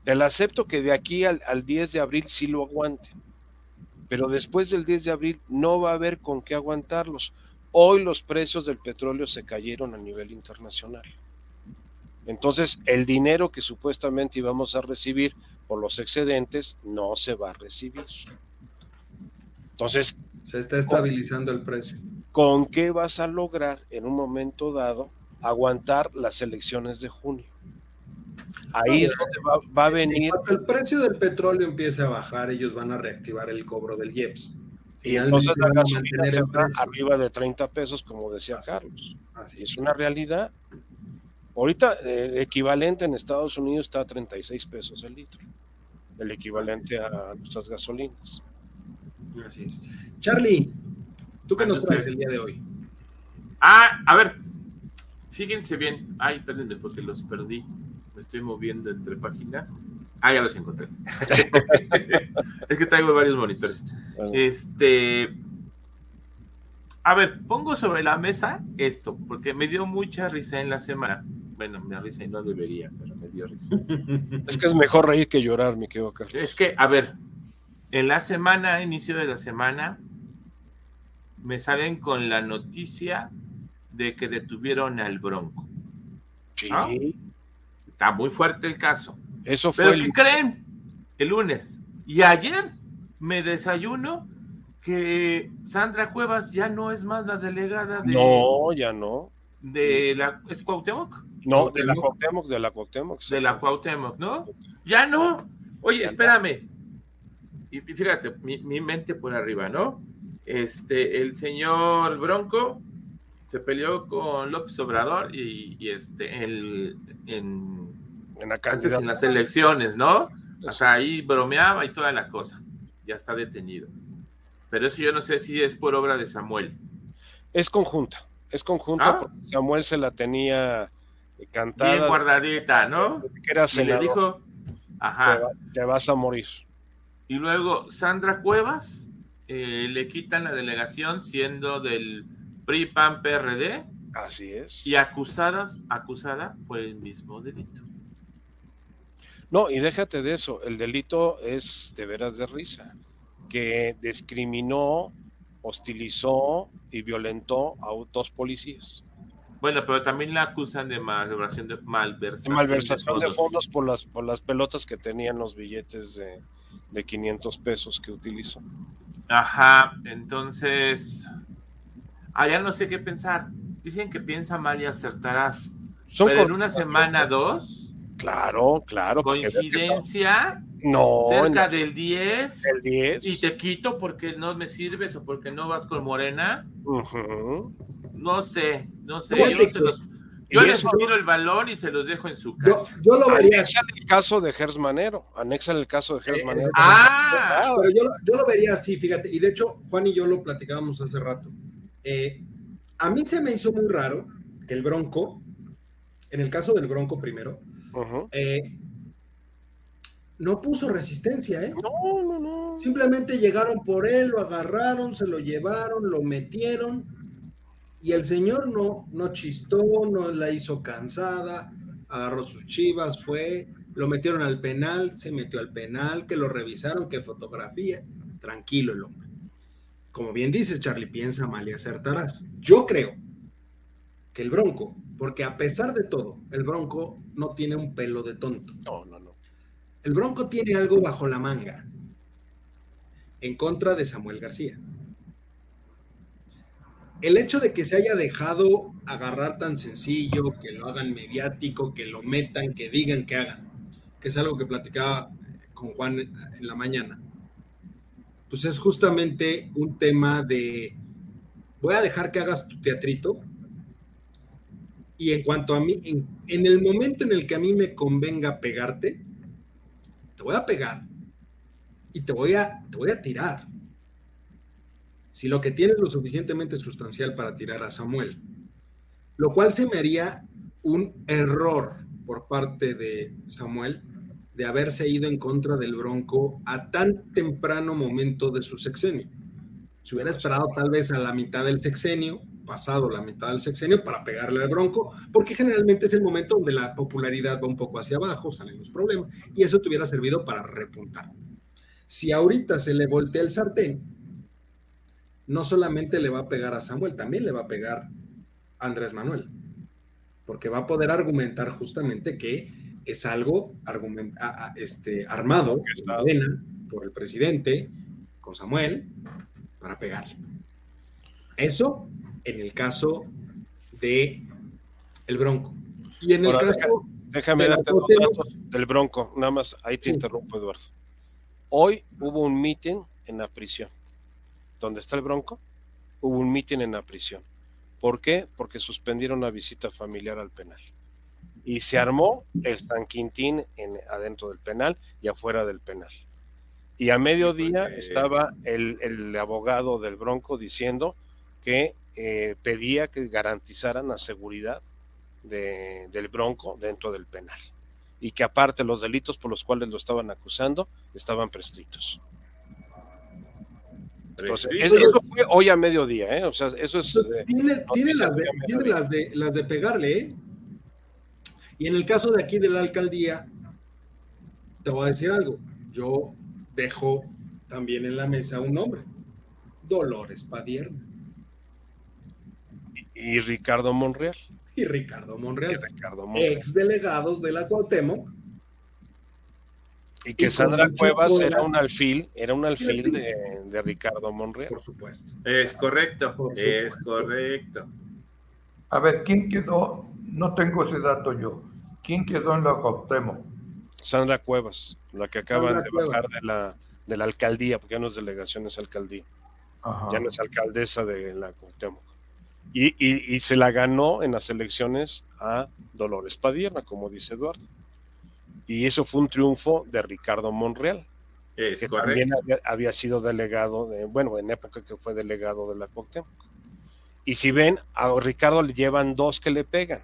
Te acepto que de aquí al, 10 de abril sí lo aguante, pero después del 10 de abril no va a haber con qué aguantarlos. Hoy los precios del petróleo se cayeron a nivel internacional. Entonces, el dinero que supuestamente íbamos a recibir por los excedentes no se va a recibir. Entonces, se está estabilizando el precio. ¿Con qué vas a lograr en un momento dado aguantar las elecciones de junio? Ahí es donde va, a venir. Cuando el precio del petróleo empiece a bajar, ellos van a reactivar el cobro del IEPS. Y entonces la gasolina se va arriba de 30 pesos, como decía Carlos. Así es una realidad. Ahorita el eh, equivalente en Estados Unidos está a 36 pesos el litro, el equivalente a nuestras gasolinas. Así es. Charlie, ¿tú qué nos traes el día de hoy? Ah, a ver, fíjense bien. Ay, perdónenme porque los perdí. Me estoy moviendo entre páginas. Ah, ya los encontré. es que traigo varios monitores. Este. A ver, pongo sobre la mesa esto, porque me dio mucha risa en la semana. Bueno, me risa y no debería, pero me dio risa. es que es mejor reír que llorar, mi querido Carlos. Es que, a ver, en la semana, inicio de la semana, me salen con la noticia de que detuvieron al Bronco. Sí. Está muy fuerte el caso. Eso fue. ¿Pero qué creen? El lunes. Y ayer me desayuno que Sandra Cuevas ya no es más la delegada de. No, ya no. De la. ¿Es Cuauhtémoc? No, de la Cuauhtémoc, de la Cuauhtémoc. De la Cuauhtémoc, ¿no? Ya no. Oye, espérame y fíjate, mi, mente por arriba, ¿no? Este, el señor Bronco se peleó con López Obrador y, este, el, en, en, la antes en las elecciones, ¿no? O sea, ahí bromeaba y toda la cosa. Ya está detenido. Pero eso yo no sé si es por obra de Samuel. Es conjunta, es conjunta ah. porque Samuel se la tenía cantada. Bien guardadita, ¿no? Que era y le dijo, ajá. Te, vas a morir. Y luego Sandra Cuevas eh, le quitan la delegación siendo del PRI PAN PRD. Así es. Y acusadas, acusada por el mismo delito. No, y déjate de eso, el delito es de veras de risa, que discriminó, hostilizó y violentó a dos policías. Bueno, pero también la acusan de malversación de malversación, malversación de, fondos. por las por las pelotas que tenían los billetes de, de 500 pesos que utilizó. Ajá, entonces allá no sé qué pensar. Dicen que piensa mal y acertarás. pero en una semana, dos, Claro, claro. ¿Coincidencia? No. Cerca del 10. El 10. Y te quito porque no me sirves o porque no vas con Morena. No sé, no sé. Yo, se los, yo les tiro el balón y se los dejo en su casa. Yo, lo vería. Anexan el caso de Gers Manero. Anexan el caso de Gers eh, Manero. ah, pero yo, yo, lo vería así, fíjate. Y de hecho, Juan y yo lo platicábamos hace rato. Eh, a mí se me hizo muy raro que el Bronco, en el caso del Bronco primero, eh, no puso resistencia, ¿eh? No, no, no. Simplemente llegaron por él, lo agarraron, se lo llevaron, lo metieron y el señor no, no chistó, no la hizo cansada, agarró sus chivas, fue, lo metieron al penal, se metió al penal, que lo revisaron, que fotografía, tranquilo el hombre. Como bien dices, Charlie, piensa mal y acertarás. Yo creo que el Bronco porque a pesar de todo, el Bronco no tiene un pelo de tonto. No, no, no. El Bronco tiene algo bajo la manga en contra de Samuel García. El hecho de que se haya dejado agarrar tan sencillo, que lo hagan mediático, que lo metan, que digan que hagan, que es algo que platicaba con Juan en la mañana, pues es justamente un tema de, voy a dejar que hagas tu teatrito, y en cuanto a mí, en, el momento en el que a mí me convenga pegarte, te voy a pegar y te voy a, te voy a tirar. Si lo que tienes es lo suficientemente sustancial para tirar a Samuel, lo cual se me haría un error por parte de Samuel de haberse ido en contra del Bronco a tan temprano momento de su sexenio. Si hubiera esperado tal vez a la mitad del sexenio, pasado la mitad del sexenio para pegarle al Bronco, porque generalmente es el momento donde la popularidad va un poco hacia abajo, salen los problemas, y eso te hubiera servido para repuntar. Si ahorita se le voltea el sartén, no solamente le va a pegar a Samuel, también le va a pegar a Andrés Manuel, porque va a poder argumentar justamente que es algo este, armado por el presidente con Samuel para pegarle. Eso en el caso de el Bronco. Y en el caso... déjame darte los datos del Bronco, nada más, ahí te interrumpo, Eduardo. Hoy hubo un meeting en la prisión. ¿Dónde está el Bronco? Hubo un meeting en la prisión. ¿Por qué? Porque suspendieron la visita familiar al penal. Y se armó el San Quintín en, adentro del penal y afuera del penal. Y a mediodía estaba el, el abogado del Bronco diciendo que eh, pedía que garantizaran la seguridad del Bronco dentro del penal y que aparte los delitos por los cuales lo estaban acusando estaban prescritos. eso, fue hoy a mediodía, ¿eh? O sea, eso es. Eh, tiene, tiene, las, de, tiene las, de, las de pegarle, ¿eh? Y en el caso de aquí de la alcaldía, te voy a decir algo. Yo dejo también en la mesa un nombre: Dolores Padierna y Ricardo Monreal. Y Ricardo Monreal, ex delegados de la Cuauhtémoc. Y que Sandra Cuevas era un alfil, era un alfil de, Ricardo Monreal. Por supuesto. Es correcto, es correcto. A ver, ¿quién quedó? No tengo ese dato yo. ¿Quién quedó en la Cuauhtémoc? Sandra Cuevas, la que acaban de bajar de la, de la alcaldía, porque ya no es delegación, es alcaldía. Ya no es alcaldesa de la Cuauhtémoc. Y, se la ganó en las elecciones a Dolores Padierna, como dice Eduardo. Y eso fue un triunfo de Ricardo Monreal. Es que también había, sido delegado, de, bueno, en época que fue delegado de la Cuauhtémoc. Y si ven, a Ricardo le llevan dos que le pegan.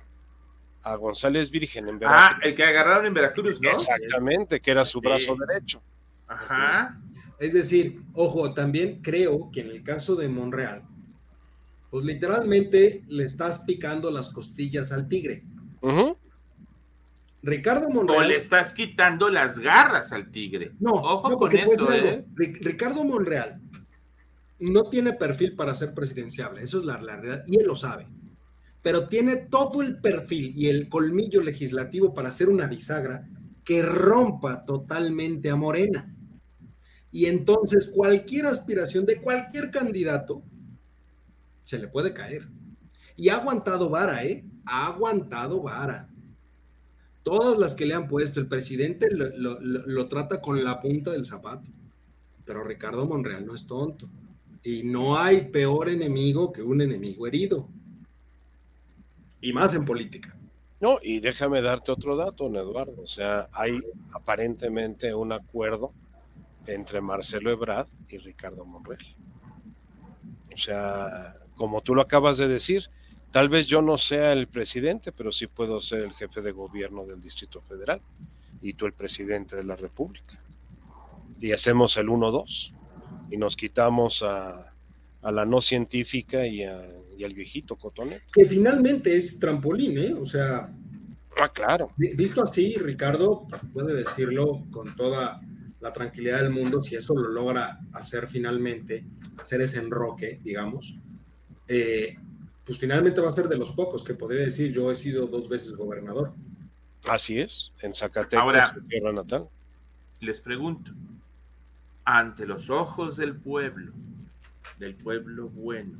A González Virgen en Veracruz. Ah, el que agarraron en Veracruz, ¿no? Exactamente, que era su brazo derecho. Ajá. Es decir, ojo, también creo que en el caso de Monreal, pues literalmente le estás picando las costillas al tigre. Ricardo Monreal. O le estás quitando las garras al tigre. No, ojo con eso, ¿eh? Ricardo Monreal no tiene perfil para ser presidenciable, eso es la realidad, y él lo sabe. Pero tiene todo el perfil y el colmillo legislativo para hacer una bisagra que rompa totalmente a Morena. Y entonces cualquier aspiración de cualquier candidato se le puede caer. Y ha aguantado vara, ¿eh? Ha aguantado vara. Todas las que le han puesto, el presidente lo, trata con la punta del zapato. Pero Ricardo Monreal no es tonto. Y no hay peor enemigo que un enemigo herido. Y más en política. No, y déjame darte otro dato, Eduardo. O sea, hay aparentemente un acuerdo entre Marcelo Ebrard y Ricardo Monreal. O sea, como tú lo acabas de decir, tal vez yo no sea el presidente, pero sí puedo ser el jefe de gobierno del Distrito Federal y tú el presidente de la República. Y hacemos el 1-2 y nos quitamos a, la no científica y, al viejito cotonet. Que finalmente es trampolín, ¿eh? O sea... Ah, claro. Visto así, Ricardo puede decirlo con toda la tranquilidad del mundo si eso lo logra hacer finalmente, hacer ese enroque, digamos eh, pues finalmente va a ser de los pocos que podría decir yo he sido dos veces gobernador. Así es, en Zacatecas, Ahora, tierra natal. Les pregunto, ante los ojos del pueblo, del pueblo bueno,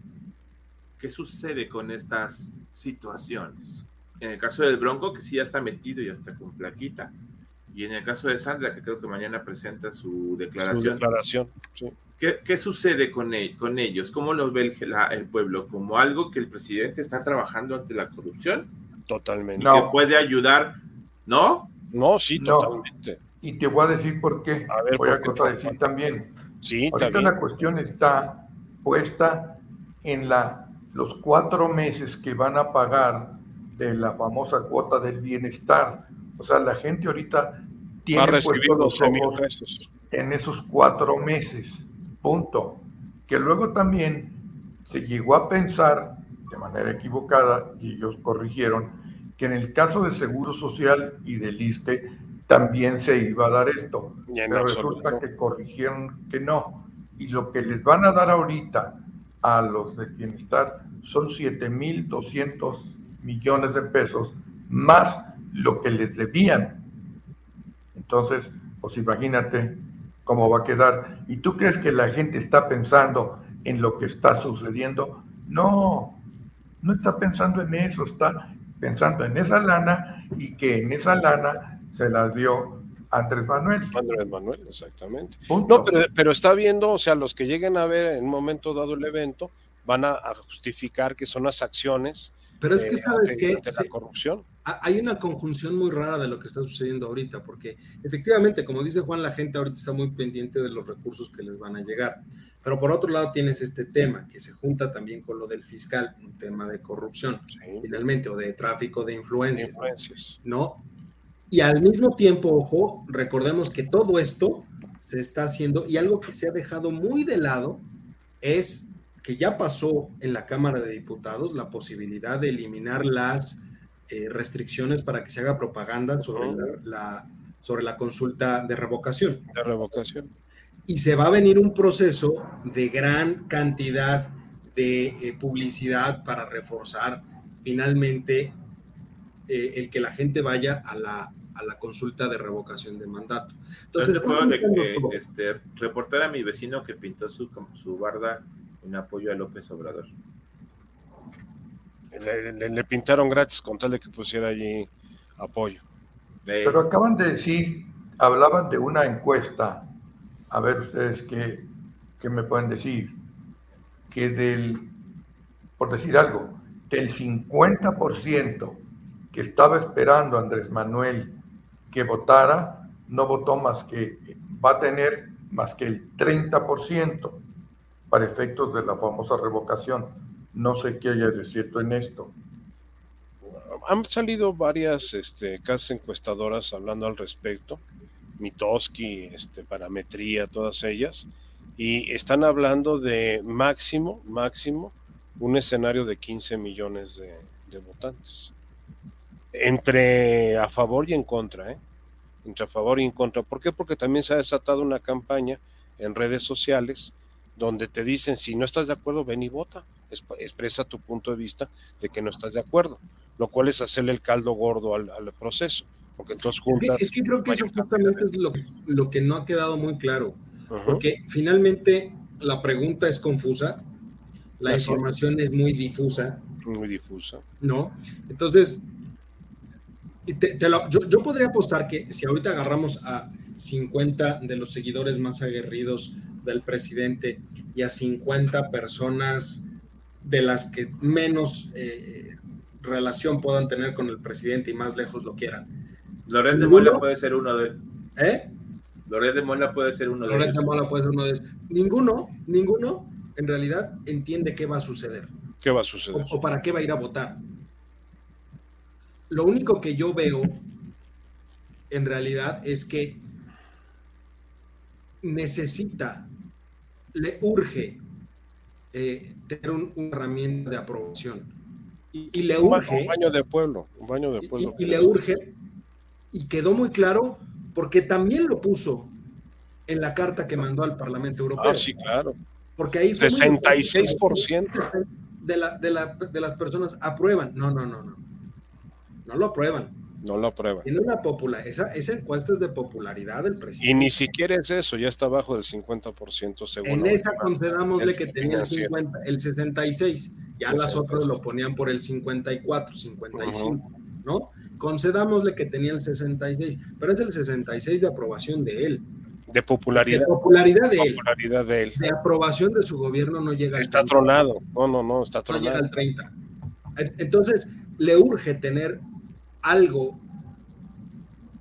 ¿qué sucede con estas situaciones? En el caso del Bronco, que sí ya está metido y ya está con plaquita, y en el caso de Sandra, que creo que mañana presenta su declaración. Su declaración, sí. ¿Qué, sucede con, con, ellos? ¿Cómo los ve el, pueblo? ¿Como algo que el presidente está trabajando ante la corrupción? Totalmente. Y que puede ayudar, ¿no? No, sí, totalmente. Y te voy a decir por qué. voy a contradecir también. Sí, Ahorita la cuestión está puesta en la, los cuatro meses que van a pagar de la famosa cuota del bienestar. O sea, la gente ahorita tiene puestos los ojos en esos cuatro meses. Punto. Que luego también se llegó a pensar de manera equivocada, y ellos corrigieron, que en el caso del Seguro Social y del ISTE también se iba a dar esto. Pero resulta que corrigieron que no. Y lo que les van a dar ahorita a los de bienestar son 7.200 millones de pesos más lo que les debían. Entonces, pues imagínate cómo va a quedar. ¿Y tú crees que la gente está pensando en lo que está sucediendo? No, no está pensando en eso, está pensando en esa lana y que en esa lana se la dio Andrés Manuel. Andrés Manuel, exactamente. No, pero, pero, está viendo, o sea, los que lleguen a ver en un momento dado el evento van a, justificar que son las acciones. Pero es que, ¿sabes que la corrupción hay una conjunción muy rara de lo que está sucediendo ahorita, porque efectivamente, como dice Juan, la gente ahorita está muy pendiente de los recursos que les van a llegar. Pero por otro lado tienes este tema que se junta también con lo del fiscal, un tema de corrupción, finalmente, o de tráfico de influencias, ¿no? Y al mismo tiempo, ojo, recordemos que todo esto se está haciendo y algo que se ha dejado muy de lado es que ya pasó en la Cámara de Diputados la posibilidad de eliminar las eh, restricciones para que se haga propaganda sobre, la, sobre la consulta de revocación. De revocación. Y se va a venir un proceso de gran cantidad de eh, publicidad para reforzar finalmente eh, el que la gente vaya a la, a la consulta de revocación de mandato. Entonces, puedo de, este, reportar a mi vecino que pintó su, su barda en apoyo a López Obrador. Le, pintaron gratis con tal de que pusiera allí apoyo. Pero acaban de decir, hablaban de una encuesta, a ver ustedes qué, qué me pueden decir, que del, por decir algo, del 50% que estaba esperando Andrés Manuel que votara, no votó más que va a tener más que el 30% para efectos de la famosa revocación. No sé qué haya de cierto en esto. Han salido varias este, casas encuestadoras hablando al respecto, Mitoski, este, Parametría, todas ellas, y están hablando de máximo, máximo, un escenario de 15 millones de, de votantes. Entre a favor y en contra, ¿eh? Entre a favor y en contra. ¿Por qué? Porque también se ha desatado una campaña en redes sociales donde te dicen, si no estás de acuerdo, ven y vota. Expresa tu punto de vista de que no estás de acuerdo, lo cual es hacerle el caldo gordo al, proceso. Porque entonces juntas... Es que, creo que eso justamente es lo, lo, que no ha quedado muy claro. Porque finalmente la pregunta es confusa, la información es. muy difusa. Muy difusa. ¿No? Entonces, yo, yo podría apostar que si ahorita agarramos a 50 de los seguidores más aguerridos del presidente y a 50 personas de las que menos eh, relación puedan tener con el presidente y más lejos lo quieran. Loret de Mola puede ser uno de ¿Eh? Loret de Mola puede ser uno de Loret de Mola puede ser uno de ellos. Ninguno, ninguno en realidad entiende qué va a suceder. ¿Qué va a suceder? o para qué va a ir a votar. Lo único que yo veo en realidad es que necesita, le urge eh, tener un, una herramienta de aprobación. Y, le urge. Un baño de pueblo, un baño de pueblo. Y, le urge, y quedó muy claro, porque también lo puso en la carta que mandó al Parlamento Europeo. Ah, sí, claro. Porque ahí 66% de, la, de, la, de las personas aprueban. No, no, no, no. No lo aprueban. No lo aprueban. Tiene una popular, esa, esa encuesta es de popularidad del presidente. Y ni siquiera es eso, ya está abajo del 50% según. En esa concedamosle que tenía el 50, el 66, ya las otras lo ponían por el 54, 55, ¿no? Concedámosle que tenía el 66, pero es el 66 de aprobación de él. De popularidad. De popularidad de, popularidad de él. De aprobación de su gobierno no llega al Está tronado. No, no, no, está tronado. No llega al 30. Entonces, le urge tener algo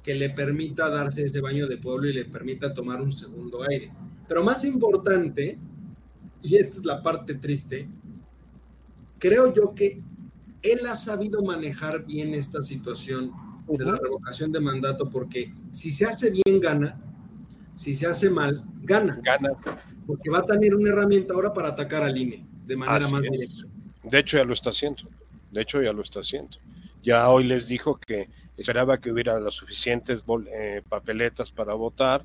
que le permita darse ese baño de pueblo y le permita tomar un segundo aire. Pero más importante, y esta es la parte triste, creo yo que él ha sabido manejar bien esta situación de la revocación de mandato porque si se hace bien gana, si se hace mal gana. Gana. Porque va a tener una herramienta ahora para atacar al INE de manera más directa. De hecho ya lo está haciendo. De hecho ya lo está haciendo. Ya hoy les dijo que esperaba que hubiera las suficientes eh, papeletas para votar,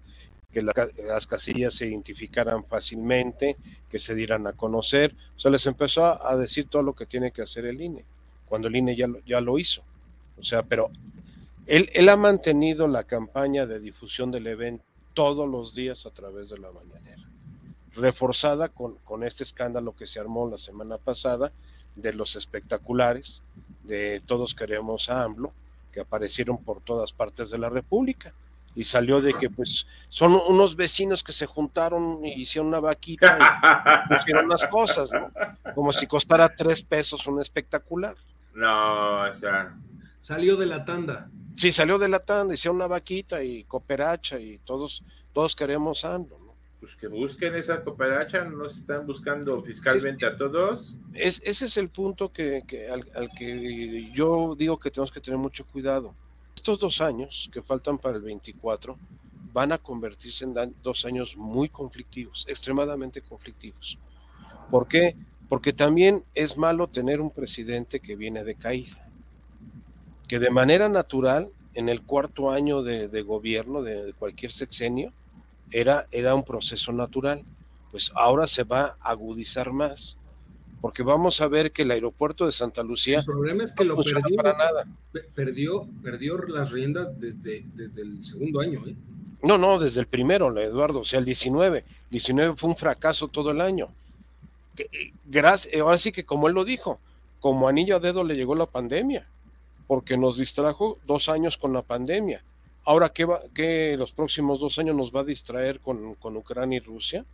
que las casillas se identificaran fácilmente, que se dieran a conocer. O sea, les empezó a, decir todo lo que tiene que hacer el INE, cuando el INE ya lo, ya lo hizo. O sea, pero él, él ha mantenido la campaña de difusión del evento todos los días a través de la mañanera, reforzada con, con este escándalo que se armó la semana pasada de los espectaculares, de Todos Queremos a AMLO, que aparecieron por todas partes de la República. Y salió de que, pues, son unos vecinos que se juntaron y hicieron una vaquita y pusieron las cosas, ¿no? Como si costara tres pesos un espectacular. No, o sea. Salió de la tanda. Sí, salió de la tanda, hicieron una vaquita y cooperacha y todos, todos queremos AMLO, pues que busquen esa cooperacha, no están buscando fiscalmente a todos. Es, ese es el punto que, al, que yo digo que tenemos que tener mucho cuidado. Estos dos años que faltan para el 24 van a convertirse en dos años muy conflictivos, extremadamente conflictivos. ¿Por qué? Porque también es malo tener un presidente que viene de caída, que de manera natural, en el cuarto año de, gobierno de cualquier sexenio, era, era un proceso natural. Pues ahora se va a agudizar más, porque vamos a ver que el aeropuerto de Santa Lucía. El problema es que lo perdió, para nada. Perdió, perdió las riendas desde, desde el segundo año. ¿eh? No, no, desde el primero, Eduardo, o sea, el 19. 19 fue un fracaso todo el año. Eh, gracias, eh, ahora sí que como él lo dijo, como anillo a dedo le llegó la pandemia, porque nos distrajo dos años con la pandemia. Ahora, ¿qué, va, qué los próximos dos años nos va a distraer con, Ucrania y Rusia?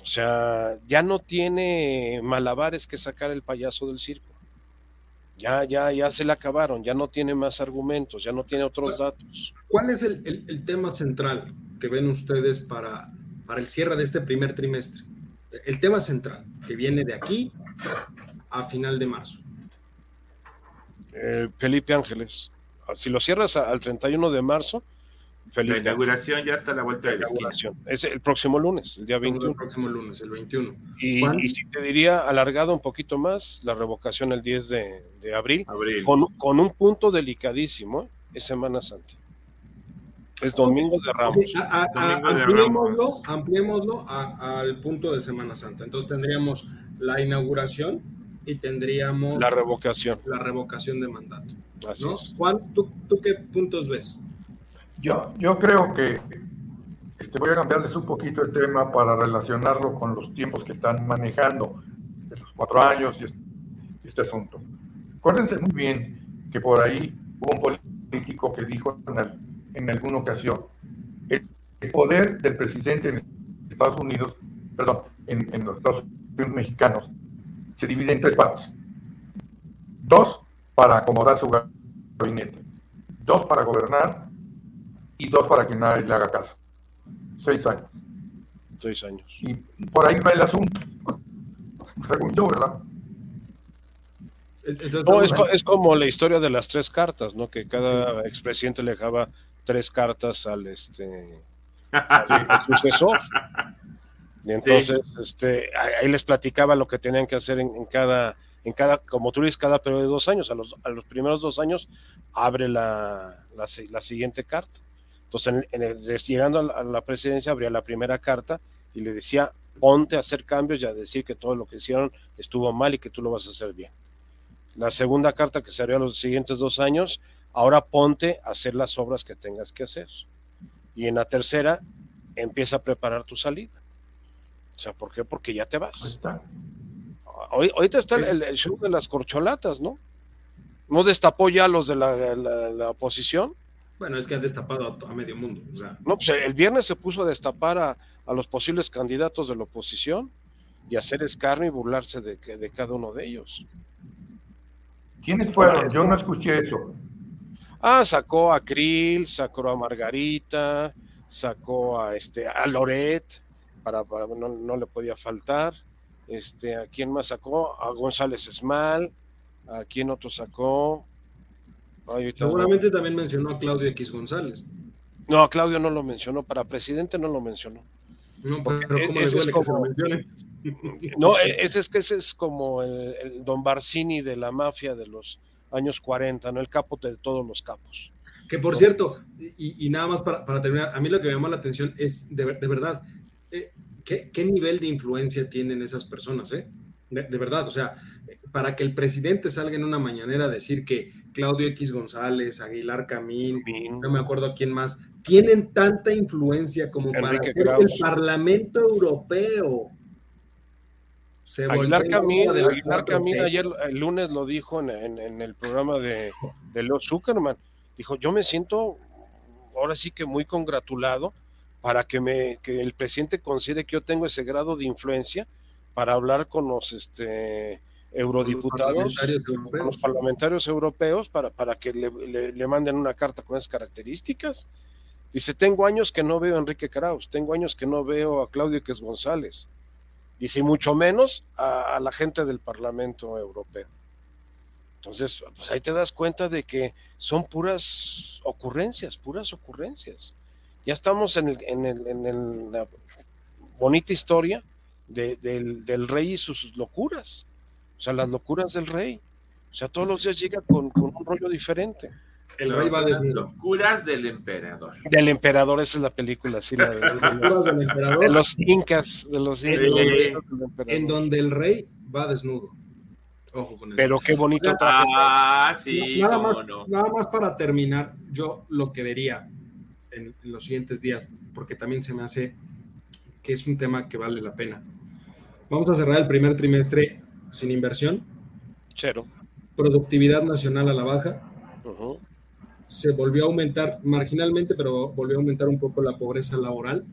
O sea, ya no tiene malabares que sacar el payaso del circo. Ya, ya, ya se le acabaron, ya no tiene más argumentos, ya no tiene otros datos. ¿Cuál es el, tema central? que ven ustedes para, para el cierre de este primer trimestre? El tema central, que viene de aquí a final de marzo. Eh, Felipe Ángeles, si lo cierras al 31 de marzo, la inauguración ya está a la vuelta de la esquina. Es el próximo lunes, el día 21. El próximo lunes, el 21. Y, si te diría alargado un poquito más, la revocación el 10 de, abril, Con, un punto delicadísimo, es Semana Santa. Es Domingo de Ramos. ampliémoslo, al punto de Semana Santa. Entonces tendríamos la inauguración y tendríamos la revocación. La revocación de mandato. Juan, ¿tú, ¿tú qué puntos ves? Yo, yo creo que este, voy a cambiarles un poquito el tema para relacionarlo con los tiempos que están manejando, de los cuatro años y este, asunto. Acuérdense muy bien que por ahí hubo un político que dijo en, alguna ocasión, el, poder del presidente en Estados Unidos, perdón, en, en los Estados Unidos mexicanos, se divide en tres partes. Dos para acomodar su gabinete, dos para gobernar y dos para que nadie le haga caso. Seis años. Seis años. Y por ahí va el asunto, según yo, ¿verdad? no, es, como la historia de las tres cartas, ¿no? Que cada expresidente le dejaba tres cartas al este sucesor. Y entonces, este, ahí les platicaba lo que tenían que hacer en, cada, en cada, como tú dices, cada periodo de dos años. A los, a los primeros dos años abre la, la, la siguiente carta. Entonces, en, el, llegando a la, presidencia, abría la primera carta y le decía, ponte a hacer cambios y a decir que todo lo que hicieron estuvo mal y que tú lo vas a hacer bien. La segunda carta que se abrió los siguientes dos años, ahora ponte a hacer las obras que tengas que hacer. Y en la tercera, empieza a preparar tu salida. O sea, ¿por qué? Porque ya te vas. Hoy, ahorita está el, show de las corcholatas, ¿no? ¿No destapó ya los de la oposición? Bueno, es que ha destapado a, medio mundo. No, pues el viernes se puso a destapar a, los posibles candidatos de la oposición y hacer escarnio y burlarse de, de cada uno de ellos. ¿Quiénes fueron? Yo no escuché eso. Ah, sacó a Krill, sacó a Margarita, sacó a este a Loret, para, no, no, le podía faltar. Este, ¿a quién más sacó? A González Esmal, a quién otro sacó, Seguramente también mencionó a Claudio X González. No, a Claudio no lo mencionó, para presidente no lo mencionó. No, pero ¿cómo le duele que se lo mencione? No, e, ese es que ese es como el, Don Barcini de la mafia de los años 40, ¿no? El capo de todos los capos. Que por cierto, y, nada más para, terminar, a mí lo que me llama la atención es, de, verdad, eh, ¿qué, nivel de influencia tienen esas personas, eh? de verdad, o sea, para que el presidente salga en una mañanera a decir que Claudio X González, Aguilar Camín, no me acuerdo quién más, tienen tanta influencia como para hacer el Parlamento Europeo. Aguilar Camín, Aguilar Camín ayer el lunes lo dijo en, el programa de, de Leo Zuckerman. Dijo, yo me siento ahora sí que muy congratulado para que, me, que el presidente considere que yo tengo ese grado de influencia para hablar con los este, eurodiputados, los parlamentarios europeos, para, para que le, manden una carta con esas características. Dice, tengo años que no veo a Enrique Kraus, tengo años que no veo a Claudio Ques González. Dice, y mucho menos a, la gente del Parlamento Europeo. Entonces, pues ahí te das cuenta de que son puras ocurrencias, puras ocurrencias. Ya estamos en, el, en, el, en la bonita historia del, del, rey y sus locuras. O sea, las locuras del rey. O sea, todos los días llega con, con un rollo diferente. El rey va Las locuras del emperador. Del emperador, esa es la película, sí, la de, de los incas, de los incas. En, donde, el rey va desnudo. Ojo con eso. Pero qué bonito traje. Ah, sí, nada, más, nada más para terminar, yo lo que vería en, en los siguientes días, porque también se me hace que es un tema que vale la pena. Vamos a cerrar el primer trimestre sin inversión. Cero. Productividad nacional a la baja. Se volvió a aumentar marginalmente, pero volvió a aumentar un poco la pobreza laboral.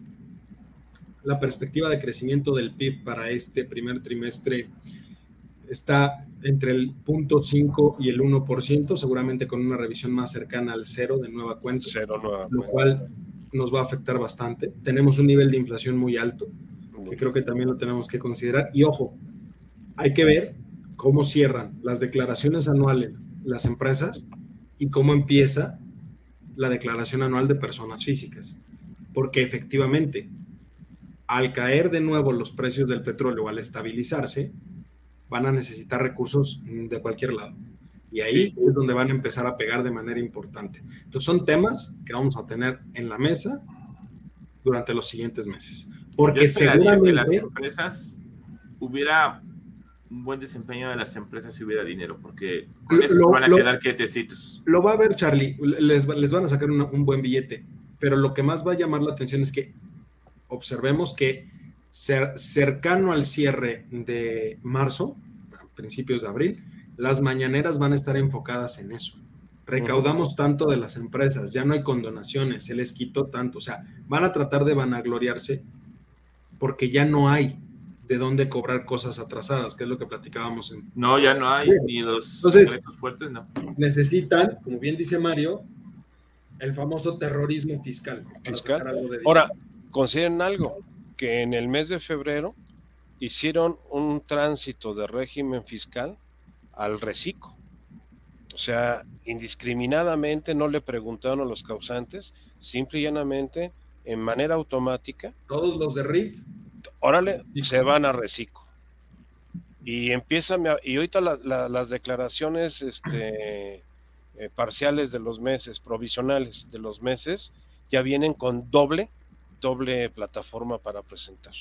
La perspectiva de crecimiento del PIB para este primer trimestre está entre el 0.5 y el 1%, seguramente con una revisión más cercana al cero de nueva cuenta. Cero nueva lo cual nos va a afectar bastante. Tenemos un nivel de inflación muy alto, que creo que también lo tenemos que considerar. Y ojo, hay que ver cómo cierran las declaraciones anuales las empresas y cómo empieza la declaración anual de personas físicas. Porque efectivamente, al caer de nuevo los precios del petróleo, al estabilizarse, van a necesitar recursos de cualquier lado. Y ahí es donde van a empezar a pegar de manera importante. Entonces son temas que vamos a tener en la mesa durante los siguientes meses. Porque seguramente las empresas hubiera un buen desempeño de las empresas si hubiera dinero, porque con eso van a quedar quietecitos. Lo va a ver, Charlie, les, les van a sacar un buen billete, pero lo que más va a llamar la atención es que observemos que cercano al cierre de marzo, principios de abril, las mañaneras van a estar enfocadas en eso. Recaudamos tanto de las empresas, ya no hay condonaciones, se les quitó tanto, o sea, van a tratar de vanagloriarse porque ya no hay de dónde cobrar cosas atrasadas, que es lo que platicábamos. En... No, ya no hay, ni los Entonces, fuertes, no. Necesitan, como bien dice Mario, el famoso terrorismo fiscal. Ahora, consideren algo, que en el mes de febrero hicieron un tránsito de régimen fiscal al reciclo. O sea, indiscriminadamente no le preguntaron a los causantes, simple y llanamente, en manera automática. Todos los de RIF. Órale, se van a reciclo. Y empieza, y ahorita las declaraciones este, eh, parciales de los meses, provisionales de los meses, ya vienen con doble, doble plataforma para presentar.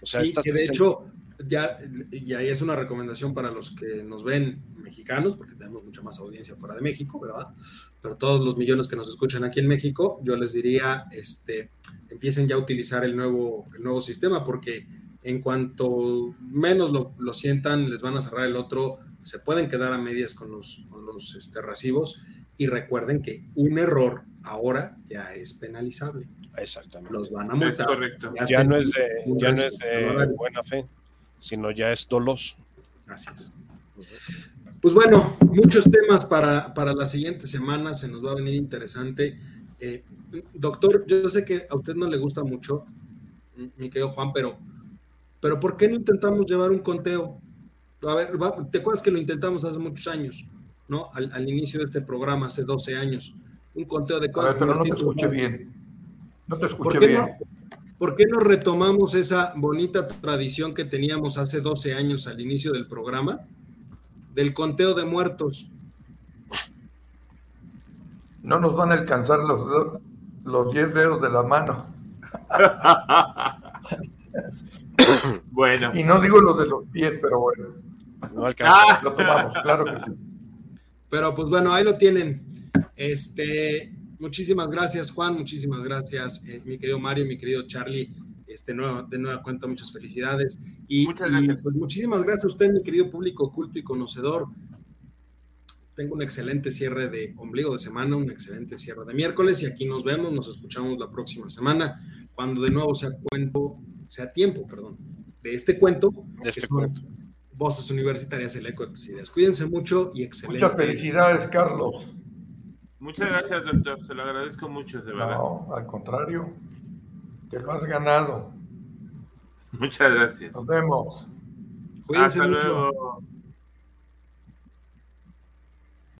O sea, sí, que de hecho, ya, y ahí es una recomendación para los que nos ven mexicanos, porque tenemos mucha más audiencia fuera de México, ¿verdad? Pero todos los millones que nos escuchan aquí en México, yo les diría, este, empiecen ya a utilizar el nuevo, el nuevo sistema, porque en cuanto menos lo, lo sientan, les van a cerrar el otro, se pueden quedar a medias con los, con los este, recibos, y recuerden que un error ahora ya es penalizable. Exactamente. Los van a multar. Ya, no es de, ya no es de buena fe sino ya es doloso. Así es. Pues bueno, muchos temas para, para la siguiente semana, se nos va a venir interesante. Eh, doctor, yo sé que a usted no le gusta mucho, mi querido Juan, pero, pero ¿por qué no intentamos llevar un conteo? A ver, ¿te acuerdas que lo intentamos hace muchos años, ¿no? Al, inicio de este programa, hace 12 años. Un conteo de... A ver, pero no te escuché bien. No te escuché bien. ¿Por qué no retomamos esa bonita tradición que teníamos hace 12 años al inicio del programa? Del conteo de muertos. No nos van a alcanzar los, los 10 dedos de la mano. bueno. Y no digo los de los pies, pero bueno. No alcanza. Lo tomamos, claro que sí. Pero pues bueno, ahí lo tienen. Este, Muchísimas gracias, Juan. Muchísimas gracias, eh, mi querido Mario, mi querido Charlie. Este, de nueva cuenta, muchas felicidades. Y, muchas gracias. Pues, muchísimas gracias a usted, mi querido público culto y conocedor. Tengo un excelente cierre de ombligo de semana, un excelente cierre de miércoles y aquí nos vemos, nos escuchamos la próxima semana, cuando de nuevo sea cuento, sea tiempo, perdón, de este cuento. De este cuento. Voces Universitarias, el eco de tus ideas. Cuídense mucho y excelente. Muchas felicidades, Carlos. Muchas gracias, doctor. Se lo agradezco mucho, de verdad. No, al contrario. Te lo has ganado. Muchas gracias. Nos vemos. Cuídense Hasta mucho. luego.